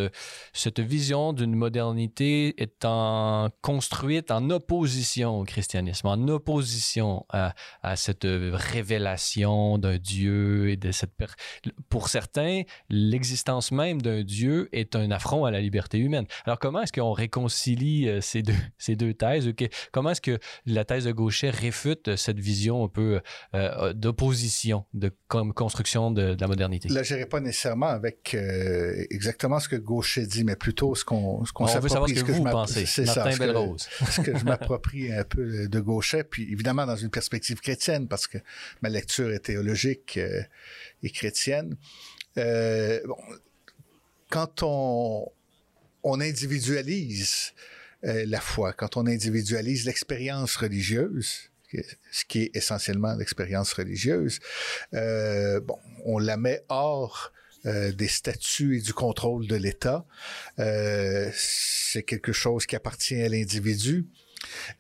vision d'une modernité étant construite en opposition au christianisme, en opposition à, à cette révélation d'un Dieu et de cette... Pour certains, l'existence même d'un Dieu est un affront à la liberté humaine. Alors comment est-ce qu'on réconcilie euh, ces deux, ces deux thèses? Comment est-ce que la thèse de Gauchet réfute cette vision un peu euh, d'opposition, de construction de, la modernité? Là, je pas nécessairement avec euh, exactement ce que Gauchet dit, mais plutôt ce qu'on qu On veut savoir ce que, vous pensez. C'est ça. Ce que, ce que je m'approprie un peu de Gauchet, puis évidemment dans une perspective chrétienne, parce que ma lecture est théologique et chrétienne. bon, quand on, on individualise euh, la foi, quand on individualise l'expérience religieuse, ce qui est essentiellement l'expérience religieuse, euh, bon, on la met hors euh, des statuts et du contrôle de l'État. Euh, c'est quelque chose qui appartient à l'individu.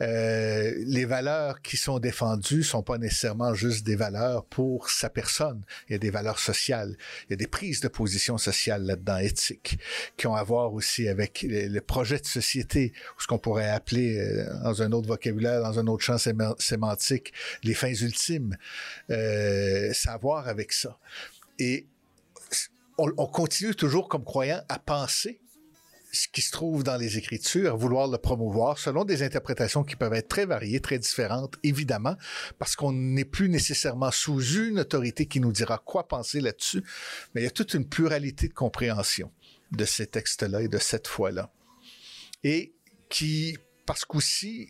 Euh, les valeurs qui sont défendues sont pas nécessairement juste des valeurs pour sa personne. Il y a des valeurs sociales, il y a des prises de position sociales là-dedans, éthiques, qui ont à voir aussi avec le, projet de société, ou ce qu'on pourrait appeler, euh, dans un autre vocabulaire, dans un autre champ sémantique, les fins ultimes. Euh, ça a à voir avec ça. Et on continue toujours comme croyant à penser ce qui se trouve dans les Écritures, vouloir le promouvoir selon des interprétations qui peuvent être très variées, très différentes, évidemment, parce qu'on n'est plus nécessairement sous une autorité qui nous dira quoi penser là-dessus, mais il y a toute une pluralité de compréhension de ces textes-là et de cette foi-là. Et qui, parce qu'aussi,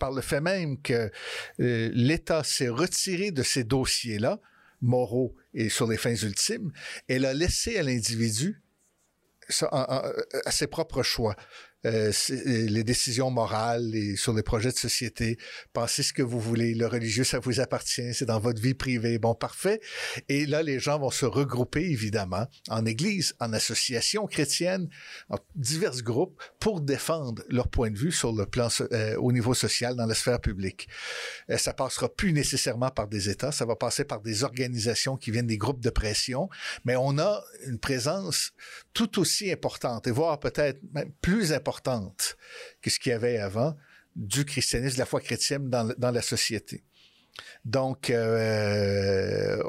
par le fait même que euh, l'État s'est retiré de ces dossiers-là, moraux et sur les fins ultimes, elle a laissé à l'individu à ses propres choix. Euh, les décisions morales et sur les projets de société. Pensez ce que vous voulez. Le religieux, ça vous appartient. C'est dans votre vie privée. Bon, parfait. Et là, les gens vont se regrouper, évidemment, en église, en association chrétienne, en divers groupes pour défendre leur point de vue sur le plan, euh, au niveau social, dans la sphère publique. Euh, ça passera plus nécessairement par des États. Ça va passer par des organisations qui viennent des groupes de pression. Mais on a une présence tout aussi importante et voire peut-être même plus importante importante que ce qu'il y avait avant du christianisme, de la foi chrétienne dans, la société. Donc, euh,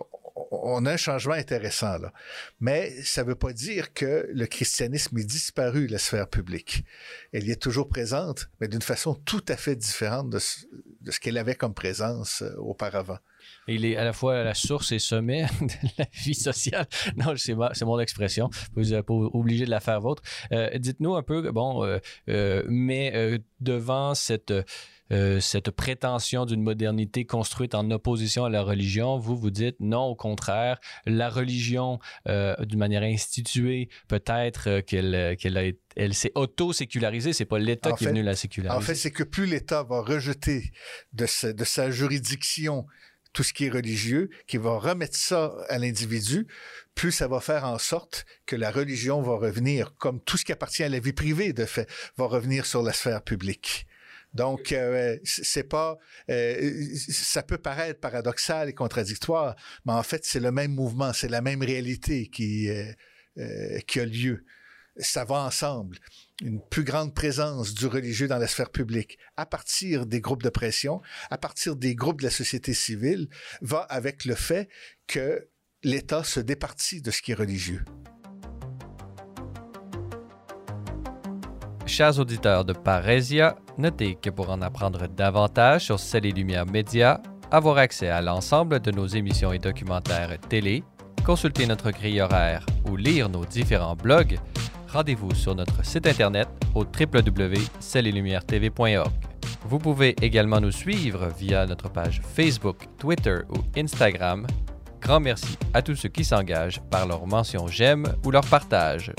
on a un changement intéressant là. Mais ça ne veut pas dire que le christianisme est disparu de la sphère publique. Elle y est toujours présente, mais d'une façon tout à fait différente de ce qu'elle avait comme présence euh, auparavant il est à la fois la source et sommet de la vie sociale. Non, c'est, mon expression. Vous n'êtes pas obligé de la faire vôtre. Euh, dites-nous un peu, bon, euh, euh, mais devant cette... cette prétention d'une modernité construite en opposition à la religion, vous vous dites non, au contraire, la religion, d'une manière instituée, peut-être qu'elle, qu'elle a elle s'est auto-sécularisée, c'est pas l'État qui est venu la séculariser. En fait, c'est que plus l'État va rejeter de, de sa juridiction tout ce qui est religieux, qui va remettre ça à l'individu, plus ça va faire en sorte que la religion va revenir, comme tout ce qui appartient à la vie privée, de fait, va revenir sur la sphère publique. Donc, euh, c'est pas, euh, ça peut paraître paradoxal et contradictoire, mais en fait, c'est le même mouvement, c'est la même réalité qui, euh, qui a lieu. Ça va ensemble une plus grande présence du religieux dans la sphère publique à partir des groupes de pression, à partir des groupes de la société civile, va avec le fait que l'État se départit de ce qui est religieux. Chers auditeurs de Parésia, notez que pour en apprendre davantage sur Celles et Lumières Média, avoir accès à l'ensemble de nos émissions et documentaires télé, consulter notre grille horaire ou lire nos différents blogs, rendez-vous sur notre site internet au www.celletlumieretv.org. Vous pouvez également nous suivre via notre page Facebook, Twitter ou Instagram. Grand merci à tous ceux qui s'engagent par leur mention j'aime ou leur partage.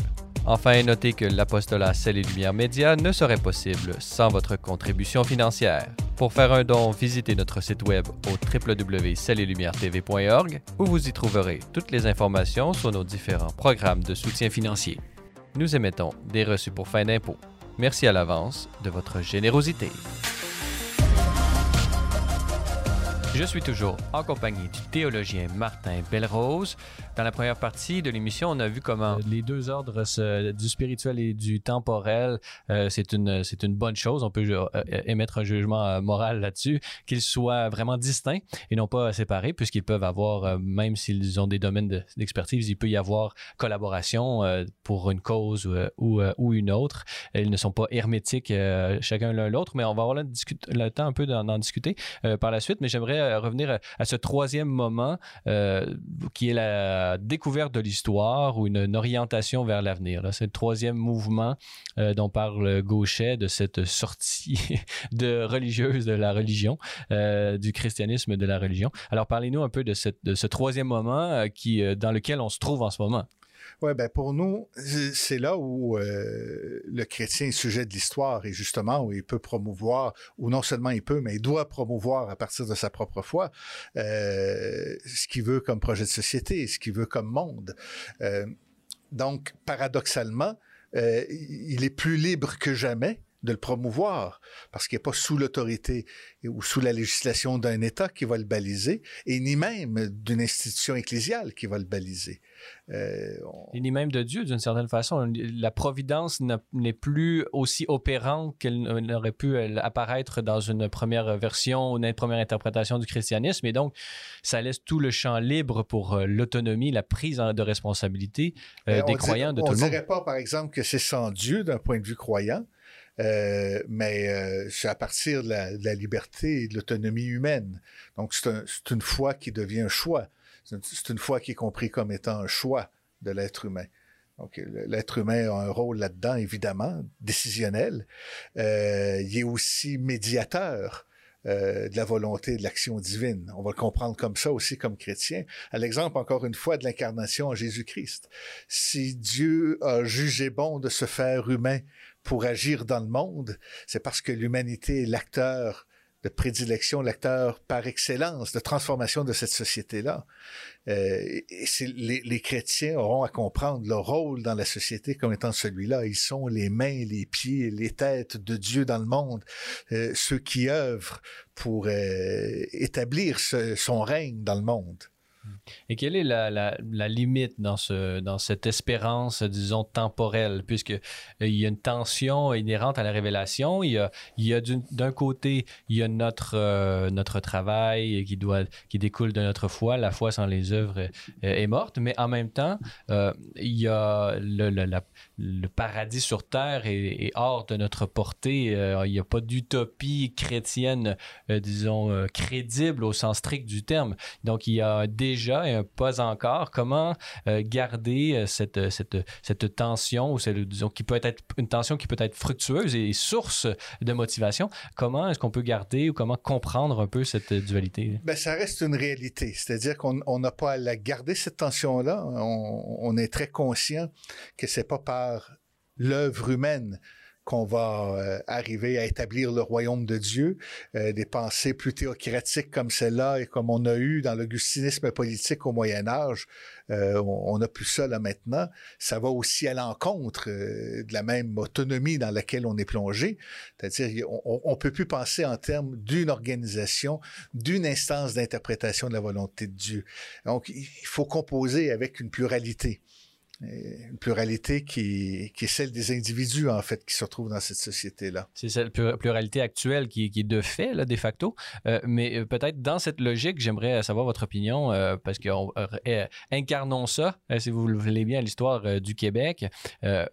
Enfin, notez que l'apostolat Celle et Média ne serait possible sans votre contribution financière. Pour faire un don, visitez notre site web au www.celletlumieretv.org où vous y trouverez toutes les informations sur nos différents programmes de soutien financier nous émettons des reçus pour fin d'impôt. Merci à l'avance de votre générosité. Je suis toujours en compagnie du théologien Martin Belrose. Dans la première partie de l'émission, on a vu comment les deux ordres du spirituel et du temporel, euh, c'est une c'est une bonne chose. On peut euh, émettre un jugement euh, moral là-dessus, qu'ils soient vraiment distincts et non pas séparés, puisqu'ils peuvent avoir, même s'ils ont des domaines d'expertise, il peut y avoir collaboration pour une cause ou, ou, une autre. Ils ne sont pas hermétiques chacun l'un l'autre, mais on va avoir le, le temps un peu d'en discuter par la suite. Mais j'aimerais revenir à, ce troisième moment qui est la découverte de l'histoire ou une, orientation vers l'avenir. C'est le troisième mouvement euh, dont parle Gauchet de cette sortie de religieuse de la religion, euh, du christianisme de la religion. Alors parlez-nous un peu de, ce troisième moment euh, dans lequel on se trouve en ce moment. Oui, ben pour nous, c'est là où euh, le chrétien est sujet de l'histoire et justement où il peut promouvoir, ou non seulement il peut, mais il doit promouvoir à partir de sa propre foi euh, ce qu'il veut comme projet de société, ce qu'il veut comme monde. Euh, donc, paradoxalement, il est plus libre que jamais de le promouvoir, parce qu'il n'est pas sous l'autorité ou sous la législation d'un État qui va le baliser, et ni même d'une institution ecclésiale qui va le baliser. Euh, Et ni même de Dieu, d'une certaine façon. La providence n'est plus aussi opérante qu'elle n'aurait pu apparaître dans une première version ou une première interprétation du christianisme. Et donc, ça laisse tout le champ libre pour euh, l'autonomie, la prise de responsabilité euh, des croyants de tout le monde. On ne dirait pas, par exemple, que c'est sans Dieu d'un point de vue croyant. Mais c'est à partir de la, liberté et de l'autonomie humaine. Donc, c'est une foi qui devient un choix. C'est une foi qui est compris comme étant un choix de l'être humain. Donc, l'être humain a un rôle là-dedans, évidemment, décisionnel. Euh, il est aussi médiateur euh, de la volonté de l'action divine. On va le comprendre comme ça aussi comme chrétien. À l'exemple, encore une fois, de l'incarnation en Jésus-Christ. Si Dieu a jugé bon de se faire humain pour agir dans le monde, c'est parce que l'humanité est l'acteur de prédilection, l'acteur par excellence de transformation de cette société-là. Euh, les, les, chrétiens auront à comprendre leur rôle dans la société comme étant celui-là. Ils sont les mains, les pieds, les têtes de Dieu dans le monde, euh, ceux qui œuvrent pour euh, établir son règne dans le monde. Et quelle est la, limite dans, ce, dans cette espérance, disons, temporelle, puisque euh, y a une tension inhérente à la révélation. Il y a, d'un côté, il y a notre, euh, travail qui, découle de notre foi. La foi sans les œuvres est, est morte, mais en même temps, euh, il y a le, la, le paradis sur terre est, hors de notre portée. Euh, il n'y a pas d'utopie chrétienne, euh, disons, euh, crédible au sens strict du terme. Donc, il y a déjà et un pas encore. Comment garder cette, cette, cette tension, ou disons, qui peut être une tension qui peut être fructueuse et source de motivation? Comment est-ce qu'on peut garder ou comment comprendre un peu cette dualité? Ben, ça reste une réalité. C'est-à-dire qu'on n'a pas à la garder, cette tension-là. On, on, est très conscient que c'est pas par l'œuvre humaine qu'on va euh, arriver à établir le royaume de Dieu. Euh, des pensées plus théocratiques comme celle-là et comme on a eu dans l'augustinisme politique au Moyen Âge, euh, on n'a plus ça là maintenant. Ça va aussi à l'encontre de la même autonomie dans laquelle on est plongé. C'est-à-dire, on ne peut plus penser en termes d'une organisation, d'une instance d'interprétation de la volonté de Dieu. Donc, il faut composer avec une pluralité une pluralité qui, est celle des individus, en fait, qui se retrouvent dans cette société-là. C'est cette pluralité actuelle qui, est de fait, là, de facto. Euh, mais euh, peut-être dans cette logique, j'aimerais savoir votre opinion, euh, parce qu'on incarnons ça, si vous le voulez bien, l'histoire du Québec.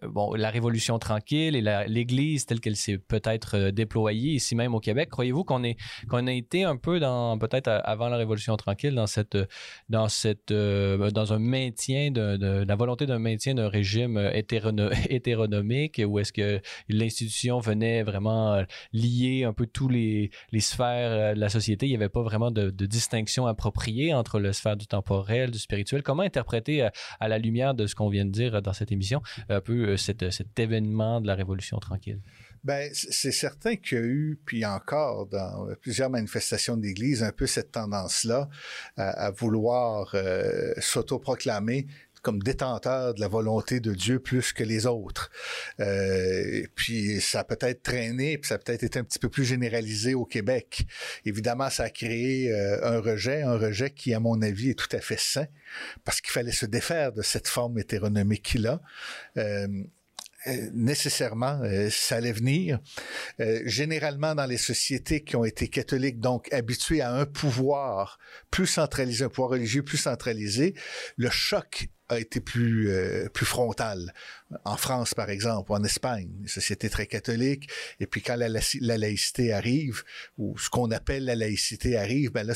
bon, la Révolution tranquille et l'Église telle qu'elle s'est peut-être déployée ici même au Québec. Croyez-vous qu'on qu'on a été un peu dans, peut-être avant la Révolution tranquille, dans cette, dans cette, dans un maintien de, de la volonté de maintien d'un régime euh, hétéronomique ou est-ce que l'institution venait vraiment euh, lier un peu tous les, sphères euh, de la société? Il n'y avait pas vraiment de, distinction appropriée entre le sphère du temporel, du spirituel. Comment interpréter à la lumière de ce qu'on vient de dire dans cette émission un peu cet événement de la Révolution tranquille? Ben, c'est certain qu'il y a eu, puis encore dans plusieurs manifestations d'Église, un peu cette tendance-là à, vouloir s'autoproclamer comme détenteur de la volonté de Dieu plus que les autres. Euh, puis ça a peut-être traîné, puis ça a peut-être été un petit peu plus généralisé au Québec. Évidemment, ça a créé euh, un rejet, un rejet qui, à mon avis, est tout à fait sain, parce qu'il fallait se défaire de cette forme hétéronomique qu'il a. Euh, euh, nécessairement, ça allait venir. Généralement, dans les sociétés qui ont été catholiques, donc habituées à un pouvoir plus centralisé, un pouvoir religieux plus centralisé, le choc a été plus plus frontal. En France, par exemple, ou en Espagne, une société très catholique, et puis quand la, la laïcité arrive, ou ce qu'on appelle la laïcité arrive, ben là,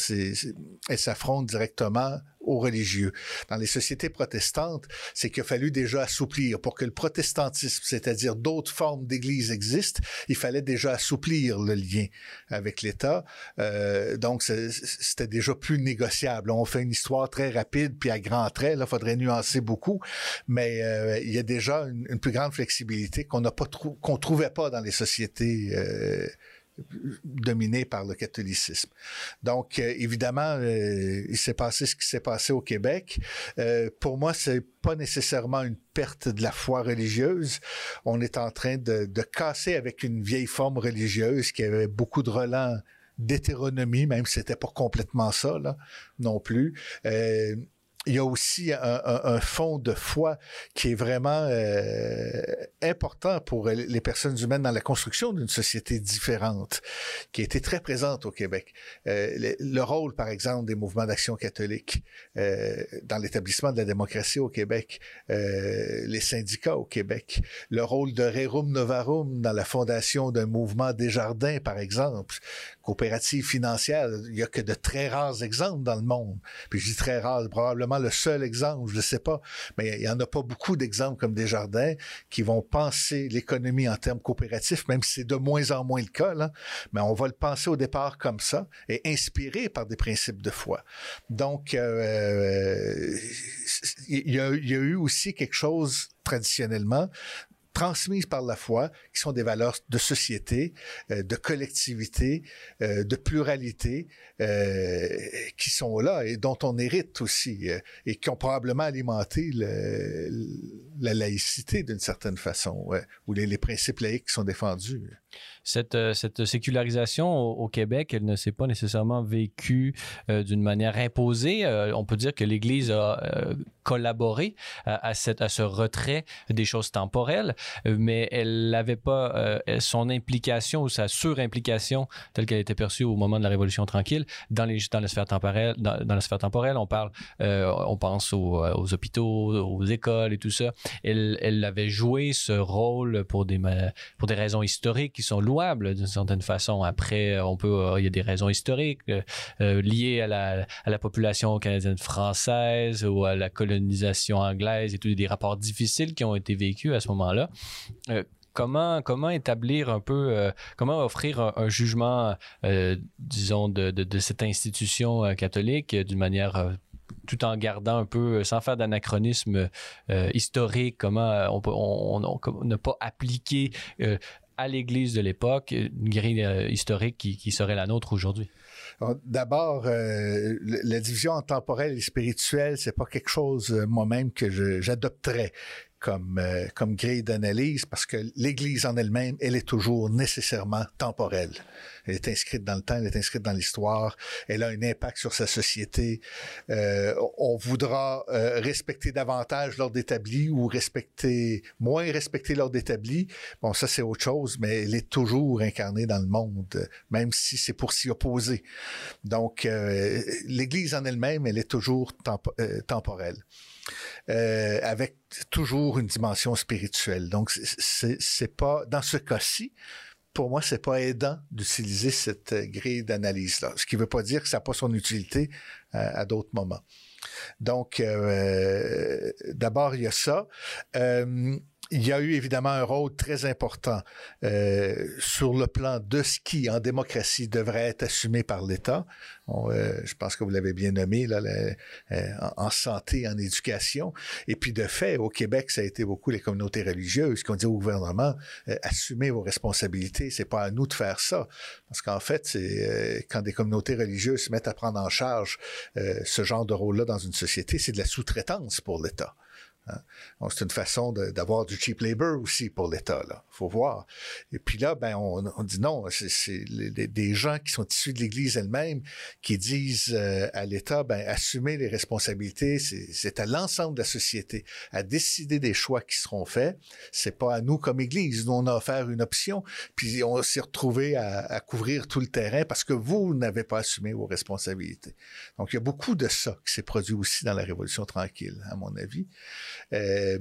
elle s'affronte directement aux religieux. Dans les sociétés protestantes, c'est qu'il a fallu déjà assouplir. Pour que le protestantisme, c'est-à-dire d'autres formes d'église existent, il fallait déjà assouplir le lien avec l'État. Euh, donc, c'était déjà plus négociable. On fait une histoire très rapide, puis à grands traits, là, faudrait nuancer beaucoup, mais euh, il y a déjà une, plus grande flexibilité qu'on n'a pas qu'on trouvait pas dans les sociétés euh, dominé par le catholicisme. Donc, euh, évidemment, euh, il s'est passé ce qui s'est passé au Québec. Euh, pour moi, c'est pas nécessairement une perte de la foi religieuse. On est en train de, de casser avec une vieille forme religieuse qui avait beaucoup de relents d'hétéronomie, même si c'était pas complètement ça, là, non plus. Euh, il y a aussi un, un, fond de foi qui est vraiment euh, important pour les personnes humaines dans la construction d'une société différente, qui a été très présente au Québec. Euh, le, rôle, par exemple, des mouvements d'action catholique euh, dans l'établissement de la démocratie au Québec, euh, les syndicats au Québec, le rôle de Rerum Novarum dans la fondation d'un mouvement des jardins, par exemple, coopérative financière, il y a que de très rares exemples dans le monde. Puis je dis très rares, probablement le seul exemple, je ne sais pas, mais il y en a pas beaucoup d'exemples comme Desjardins qui vont penser l'économie en termes coopératifs, même si c'est de moins en moins le cas, mais on va le penser au départ comme ça et inspiré par des principes de foi. Donc, euh, a, il y a eu aussi quelque chose traditionnellement transmises par la foi, qui sont des valeurs de société, euh, de collectivité, euh, de pluralité, euh, qui sont là et dont on hérite aussi, et qui ont probablement alimenté la laïcité d'une certaine façon, ou les, les, principes laïques qui sont défendus. Cette, cette sécularisation au, Québec, elle ne s'est pas nécessairement vécue d'une manière imposée. on peut dire que l'Église a collaboré à, cette, à ce retrait des choses temporelles. Euh, mais elle n'avait pas euh, son implication ou sa surimplication telle qu'elle était perçue au moment de la Révolution tranquille dans, les, dans la sphère temporelle. Dans, la sphère temporelle, on parle, euh, on pense aux, hôpitaux, aux écoles et tout ça. Elle, elle avait joué ce rôle pour des, pour des raisons historiques sont louables d'une certaine façon. Après, on peut, il y a des raisons historiques liées à la, population canadienne française ou à la colonisation anglaise et tous des rapports difficiles qui ont été vécus à ce moment-là. Euh, comment, comment établir un peu, euh, comment offrir un, jugement, euh, disons, de, de, cette institution catholique d'une manière tout en gardant un peu, sans faire d'anachronisme historique, comment on peut on, ne pas appliquer à l'Église de l'époque une grille historique qui, serait la nôtre aujourd'hui? D'abord, la division en temporel et spirituel, c'est pas quelque chose moi-même que j'adopterais comme, euh, comme d'analyse parce que l'Église en elle-même, elle est toujours nécessairement temporelle. Elle est inscrite dans le temps, elle est inscrite dans l'histoire, elle a un impact sur sa société. Euh, on voudra euh, respecter davantage l'ordre établi ou respecter moins respecter l'ordre établi. Bon, ça c'est autre chose, mais elle est toujours incarnée dans le monde, même si c'est pour s'y opposer. Donc, euh, l'Église en elle-même, elle est toujours temporelle. Euh, avec toujours une dimension spirituelle. Donc, c'est pas dans ce cas-ci. Pour moi, c'est pas aidant d'utiliser cette grille d'analyse-là. Ce qui veut pas dire que ça n'a pas son utilité euh, à d'autres moments. Donc, euh, d'abord, il y a ça. Il y a eu évidemment un rôle très important euh, sur le plan de ce qui, en démocratie, devrait être assumé par l'État. Euh, je pense que vous l'avez bien nommé, là, euh, en santé, en éducation. Et puis, de fait, au Québec, ça a été beaucoup les communautés religieuses qui ont dit au gouvernement, assumez vos responsabilités, c'est pas à nous de faire ça. Parce qu'en fait, c'est quand des communautés religieuses se mettent à prendre en charge ce genre de rôle-là dans une société, c'est de la sous-traitance pour l'État. Hein? C'est une façon d'avoir du cheap labor aussi pour l'État, là. Faut voir. Et puis là, ben, on, dit non, c'est des gens qui sont issus de l'Église elle-même qui disent euh, à l'État, ben, assumer les responsabilités, c'est à l'ensemble de la société à décider des choix qui seront faits. C'est pas à nous comme Église. Nous, on a offert une option, puis on s'est retrouvé à, à, couvrir tout le terrain parce que vous n'avez pas assumé vos responsabilités. Donc, il y a beaucoup de ça qui s'est produit aussi dans la Révolution tranquille, à mon avis. Euh,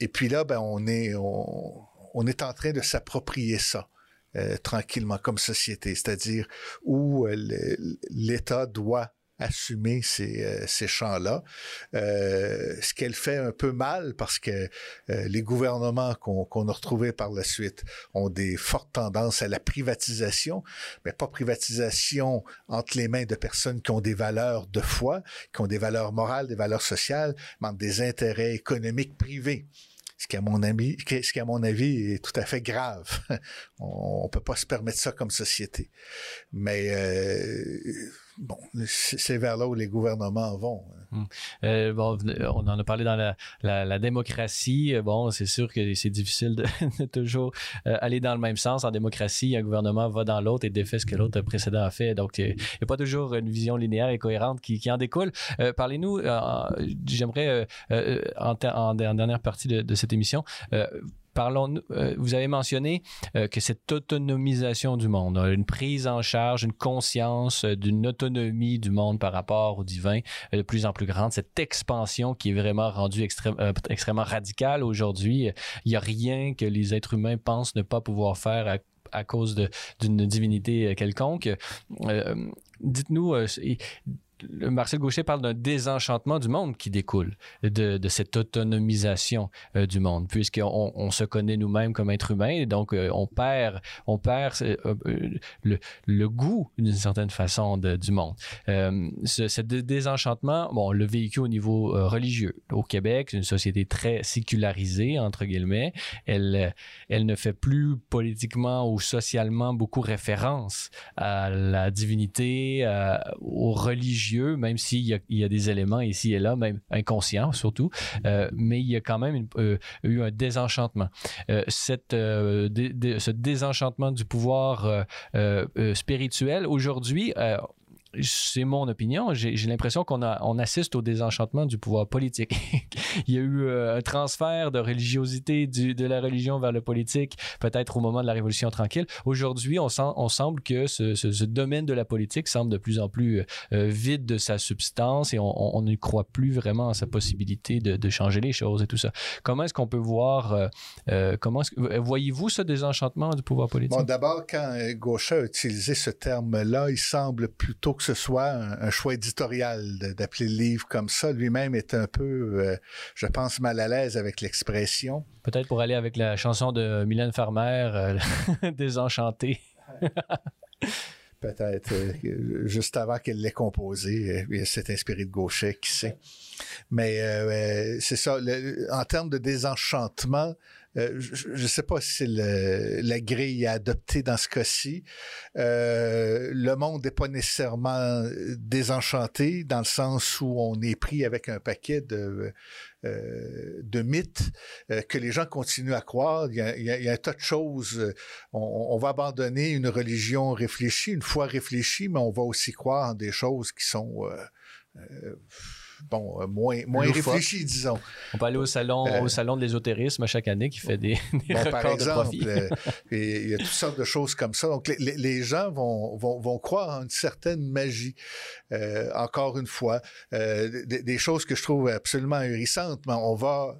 et puis là, ben, on est, on, est en train de s'approprier ça. Euh, tranquillement comme société, c'est-à-dire où euh, l'État doit assumer ces, euh, ces champs-là. Euh, ce qu'elle fait un peu mal parce que euh, les gouvernements qu'on a retrouvés par la suite ont des fortes tendances à la privatisation, mais pas privatisation entre les mains de personnes qui ont des valeurs de foi, qui ont des valeurs morales, des valeurs sociales, mais des intérêts économiques privés ce qui, à mon, ami, ce qui, à mon avis, est tout à fait grave. On ne peut pas se permettre ça comme société. Mais euh, bon, c'est vers là où les gouvernements vont. Hein. Hum. Euh, on en a parlé dans la, démocratie. Bon, c'est sûr que c'est difficile de, toujours euh, aller dans le même sens. En démocratie, un gouvernement va dans l'autre et défait ce que l'autre précédent a fait. Donc, il n'y a pas toujours une vision linéaire et cohérente qui, en découle. Euh, parlez-nous, j'aimerais, en, dernière partie de cette émission, parlons, euh, vous avez mentionné euh, que cette autonomisation du monde, une prise en charge, une conscience euh, d'une autonomie du monde par rapport au divin de plus en plus grande, cette expansion qui est vraiment rendue extrêmement radicale aujourd'hui. Il n'y a rien que les êtres humains pensent ne pas pouvoir faire à cause d'une divinité quelconque. Dites-nous, Marcel Gaucher parle d'un désenchantement du monde qui découle de, cette autonomisation euh, du monde, puisqu'on on se connaît nous-mêmes comme êtres humains, et donc euh, on perd, on perd euh, le, goût d'une certaine façon du monde. ce, désenchantement, bon, le véhicule au niveau religieux. Au Québec, c'est une société très sécularisée, entre guillemets. Elle, ne fait plus politiquement ou socialement beaucoup référence à la divinité, aux même s'il y, y, a des éléments ici et là, même inconscients surtout, euh, mais il y a quand même euh, eu un désenchantement. Euh, cette, ce désenchantement du pouvoir spirituel, aujourd'hui, c'est mon opinion, j'ai l'impression qu'on on assiste au désenchantement du pouvoir politique. Il y a eu euh, un transfert de religiosité de la religion vers le politique, peut-être au moment de la Révolution tranquille. Aujourd'hui, on, on, semble que ce, domaine de la politique semble de plus en plus euh, euh, vide de sa substance et on, ne croit plus vraiment à sa possibilité de, changer les choses et tout ça. Comment est-ce qu'on peut voir, comment voyez-vous ce désenchantement du pouvoir politique? Bon, d'abord, quand Gauchet a utilisé ce terme-là, il semble plutôt que ce soit un, choix éditorial d'appeler le livre comme ça. Lui-même est un peu, euh, je pense, mal à l'aise avec l'expression. Peut-être pour aller avec la chanson de Mylène Farmer, euh, Désenchanté. Peut-être euh, juste avant qu'elle l'ait composé, il s'est inspiré de Gauchet, qui sait. Mais c'est ça, en termes de désenchantement, euh, je ne sais pas si la grille est adoptée dans ce cas-ci. Euh, le monde n'est pas nécessairement désenchanté dans le sens où on est pris avec un paquet de, euh, mythes que les gens continuent à croire. Il y a, un tas de choses. On, on, va abandonner une religion réfléchie, une fois réfléchie, mais on va aussi croire en des choses qui sont bon, euh, moins, moins réfléchi, disons. On peut aller au salon, euh, au salon de l'ésotérisme chaque année qui fait des, des records par exemple, de profit. Euh, il y a toutes sortes de choses comme ça. Donc, les, les gens vont, vont, vont, croire en une certaine magie. encore une fois, des, des, choses que je trouve absolument ahurissantes, mais on va,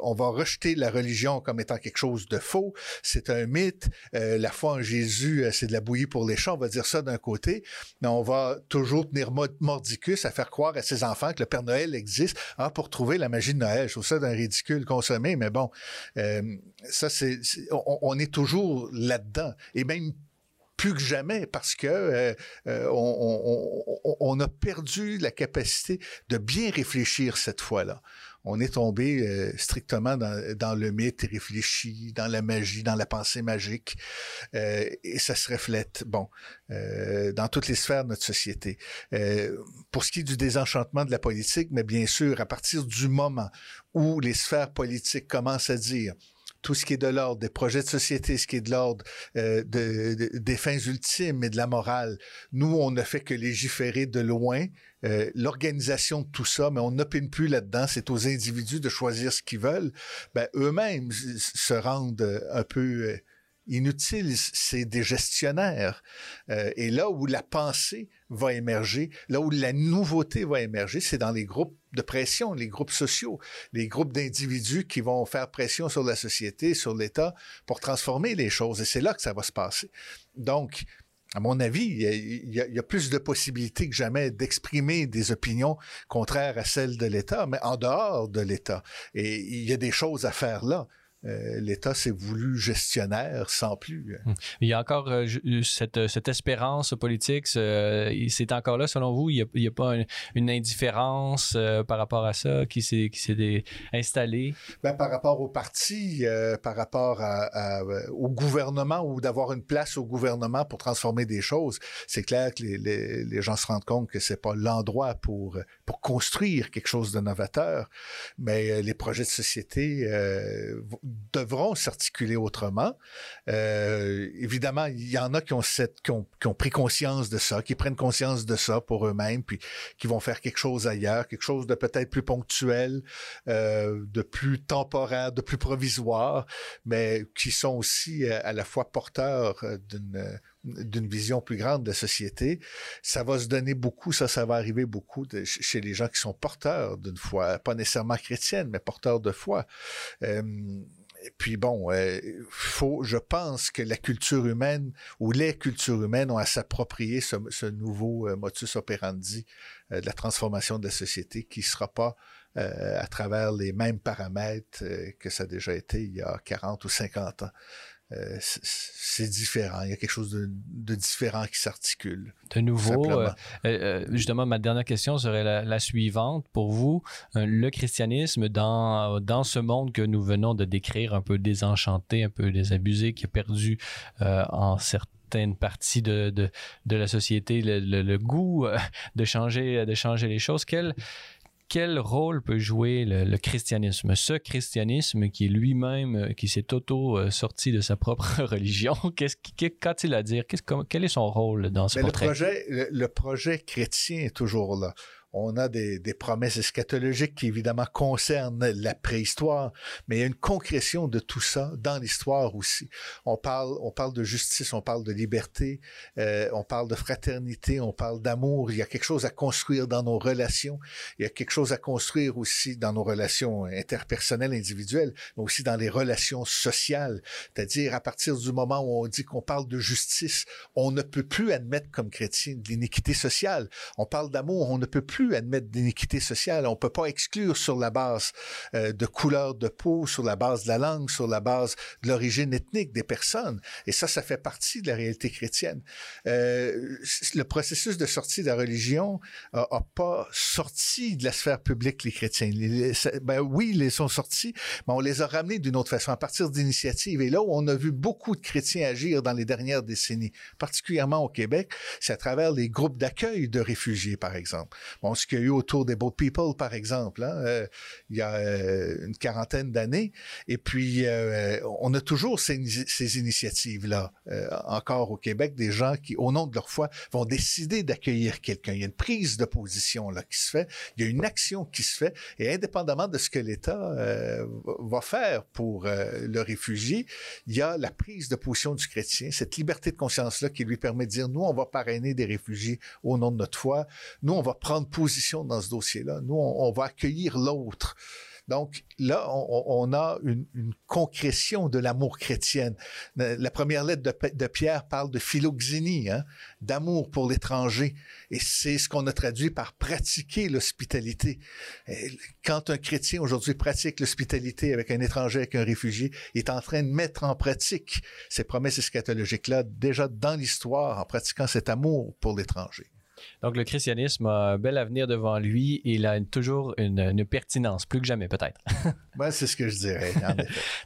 on va rejeter la religion comme étant quelque chose de faux. C'est un mythe. la foi en Jésus, c'est de la bouillie pour les champs. On va dire ça d'un côté, mais on va toujours tenir mordicus à faire croire à ses enfants que le Père Noël existe. Ah, pour trouver la magie de Noël, je trouve ça d'un ridicule consommé, mais bon, euh, ça, c'est, on, est toujours là-dedans. Et même plus que jamais parce que euh, euh, on, a perdu la capacité de bien réfléchir cette fois-là. On est tombé euh, strictement dans, dans, le mythe réfléchi, dans la magie, dans la pensée magique, euh, et ça se reflète, bon, euh, dans toutes les sphères de notre société. pour ce qui est du désenchantement de la politique, mais bien sûr, à partir du moment où les sphères politiques commencent à dire tout ce qui est de l'ordre des projets de société, ce qui est de l'ordre euh, de, de, des fins ultimes et de la morale. Nous, on ne fait que légiférer de loin euh, l'organisation de tout ça, mais on n'opine plus là-dedans. C'est aux individus de choisir ce qu'ils veulent. Ben, eux-mêmes se rendent un peu euh, inutiles. C'est des gestionnaires. Euh, et là où la pensée va émerger, là où la nouveauté va émerger, c'est dans les groupes de pression, les groupes sociaux, les groupes d'individus qui vont faire pression sur la société, sur l'État pour transformer les choses. Et c'est là que ça va se passer. Donc, à mon avis, il y, a, plus de possibilités que jamais d'exprimer des opinions contraires à celles de l'État, mais en dehors de l'État. Et il y a des choses à faire là. Euh, l'État s'est voulu gestionnaire sans plus. Hum. Il y a encore euh, cette, cette, espérance politique, c'est encore là selon vous? Il n'y a, a, pas une indifférence euh, par rapport à ça qui s'est installée? Ben, par rapport au parti, par rapport à, à, au gouvernement ou d'avoir une place au gouvernement pour transformer des choses, c'est clair que les, les, les, gens se rendent compte que c'est pas l'endroit pour, pour construire quelque chose de novateur, mais les projets de société devront s'articuler autrement. Euh, évidemment, il y en a qui ont, cette, qui ont, qui, ont, pris conscience de ça, qui prennent conscience de ça pour eux-mêmes, puis qui vont faire quelque chose ailleurs, quelque chose de peut-être plus ponctuel, euh, de plus temporaire, de plus provisoire, mais qui sont aussi euh, à la fois porteurs euh, d'une d'une vision plus grande de la société. Ça va se donner beaucoup, ça, ça va arriver beaucoup chez les gens qui sont porteurs d'une foi, pas nécessairement chrétienne, mais porteurs de foi. Euh, puis bon, euh, faut, je pense que la culture humaine ou les cultures humaines ont à s'approprier ce, ce, nouveau euh, modus operandi euh, de la transformation de la société qui sera pas euh, à travers les mêmes paramètres euh, que ça a déjà été il y a 40 ou 50 ans. Euh, c'est différent. Il y a quelque chose de, de différent qui s'articule. De nouveau, euh, euh, justement, ma dernière question serait la, la suivante. Pour vous, le christianisme, dans, dans ce monde que nous venons de décrire, un peu désenchanté, un peu désabusé, qui a perdu en certaines parties de, de, de la société le, le, le goût de changer, de changer les choses, quel quel rôle peut jouer le, le christianisme, ce christianisme qui est lui-même, euh, qui s'est auto-sorti de sa propre religion, qu'est-ce qu'a-t-il à dire? quel est son rôle dans ce Mais portrait? Le projet, le, le projet chrétien est toujours là on a des, promesses eschatologiques qui évidemment concernent la préhistoire, mais il y a une concrétion de tout ça dans l'histoire aussi. On parle, on parle de justice, on parle de liberté, euh, on parle de fraternité, on parle d'amour. Il y a quelque chose à construire dans nos relations. Il y a quelque chose à construire aussi dans nos relations interpersonnelles, individuelles, mais aussi dans les relations sociales. C'est-à-dire à partir du moment où on dit qu'on parle de justice, on ne peut plus admettre comme chrétien l'iniquité sociale. On parle d'amour, on ne peut plus admettre d'inéquité sociale. On peut pas exclure sur la base euh, de couleur de peau, sur la base de la langue, sur la base de l'origine ethnique des personnes. Et ça, ça fait partie de la réalité chrétienne. Euh, le processus de sortie de la religion a, a, pas sorti de la sphère publique les chrétiens. Ben oui, ils sont sortis, mais on les a ramenés d'une autre façon, à partir d'initiatives. Et là on a vu beaucoup de chrétiens agir dans les dernières décennies, particulièrement au Québec, c'est à travers les groupes d'accueil de réfugiés, par exemple. Ce qu'il y a eu autour des Boat People, par exemple, hein, euh, il y a euh, une quarantaine d'années. Et puis, euh, on a toujours ces, ces initiatives-là, encore au Québec, des gens qui, au nom de leur foi, vont décider d'accueillir quelqu'un. Il y a une prise de position là qui se fait, il y a une action qui se fait, et indépendamment de ce que l'État va faire pour le réfugié, il y a la prise de position du chrétien, cette liberté de conscience-là qui lui permet de dire, nous, on va parrainer des réfugiés au nom de notre foi, nous, on va prendre position dans ce dossier-là. Nous, on, va accueillir l'autre. Donc là, on, a une, concrétion de l'amour chrétien. La première lettre de, Pierre parle de philoxénie, hein, d'amour pour l'étranger. Et c'est ce qu'on a traduit par pratiquer l'hospitalité. Quand un chrétien aujourd'hui pratique l'hospitalité avec un étranger, avec un réfugié, il est en train de mettre en pratique ces promesses eschatologiques-là déjà dans l'histoire en pratiquant cet amour pour l'étranger. Donc, le christianisme a un bel avenir devant lui et il a toujours une, pertinence, plus que jamais peut-être. oui, c'est ce que je dirais.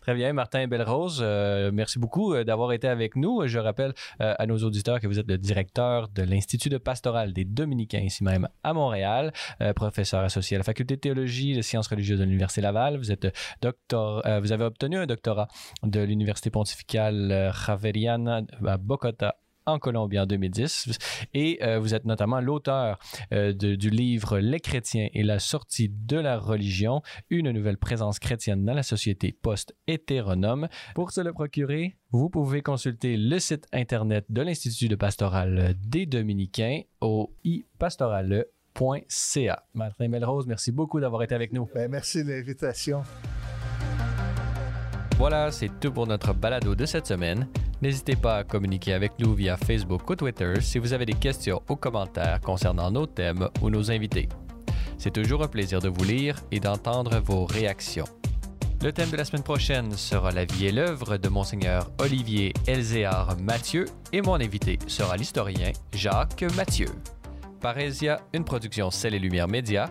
Très bien, Martin Belrose, euh, merci beaucoup euh, d'avoir été avec nous. Je rappelle euh, à nos auditeurs que vous êtes le directeur de l'Institut de pastoral des Dominicains, ici même à Montréal, professeur associé à la Faculté de théologie et de sciences religieuses de l'Université Laval. Vous, êtes docteur, vous avez obtenu un doctorat de l'Université pontificale Javeriana à Bogota en Colombie en 2010. Et euh, vous êtes notamment l'auteur euh, du livre Les chrétiens et la sortie de la religion, une nouvelle présence chrétienne dans la société post-hétéronome. Pour se le procurer, vous pouvez consulter le site internet de l'Institut de pastoral des Dominicains au ipastorale.ca. Martin Melrose, merci beaucoup d'avoir été avec nous. Ben, merci de l'invitation. Voilà, c'est tout pour notre balado de cette semaine. N'hésitez pas à communiquer avec nous via Facebook ou Twitter si vous avez des questions ou commentaires concernant nos thèmes ou nos invités. C'est toujours un plaisir de vous lire et d'entendre vos réactions. Le thème de la semaine prochaine sera la vie et l'œuvre de Monseigneur Olivier Elzéar Mathieu et mon invité sera l'historien Jacques Mathieu. Parésia, une production Celle et Lumière Média,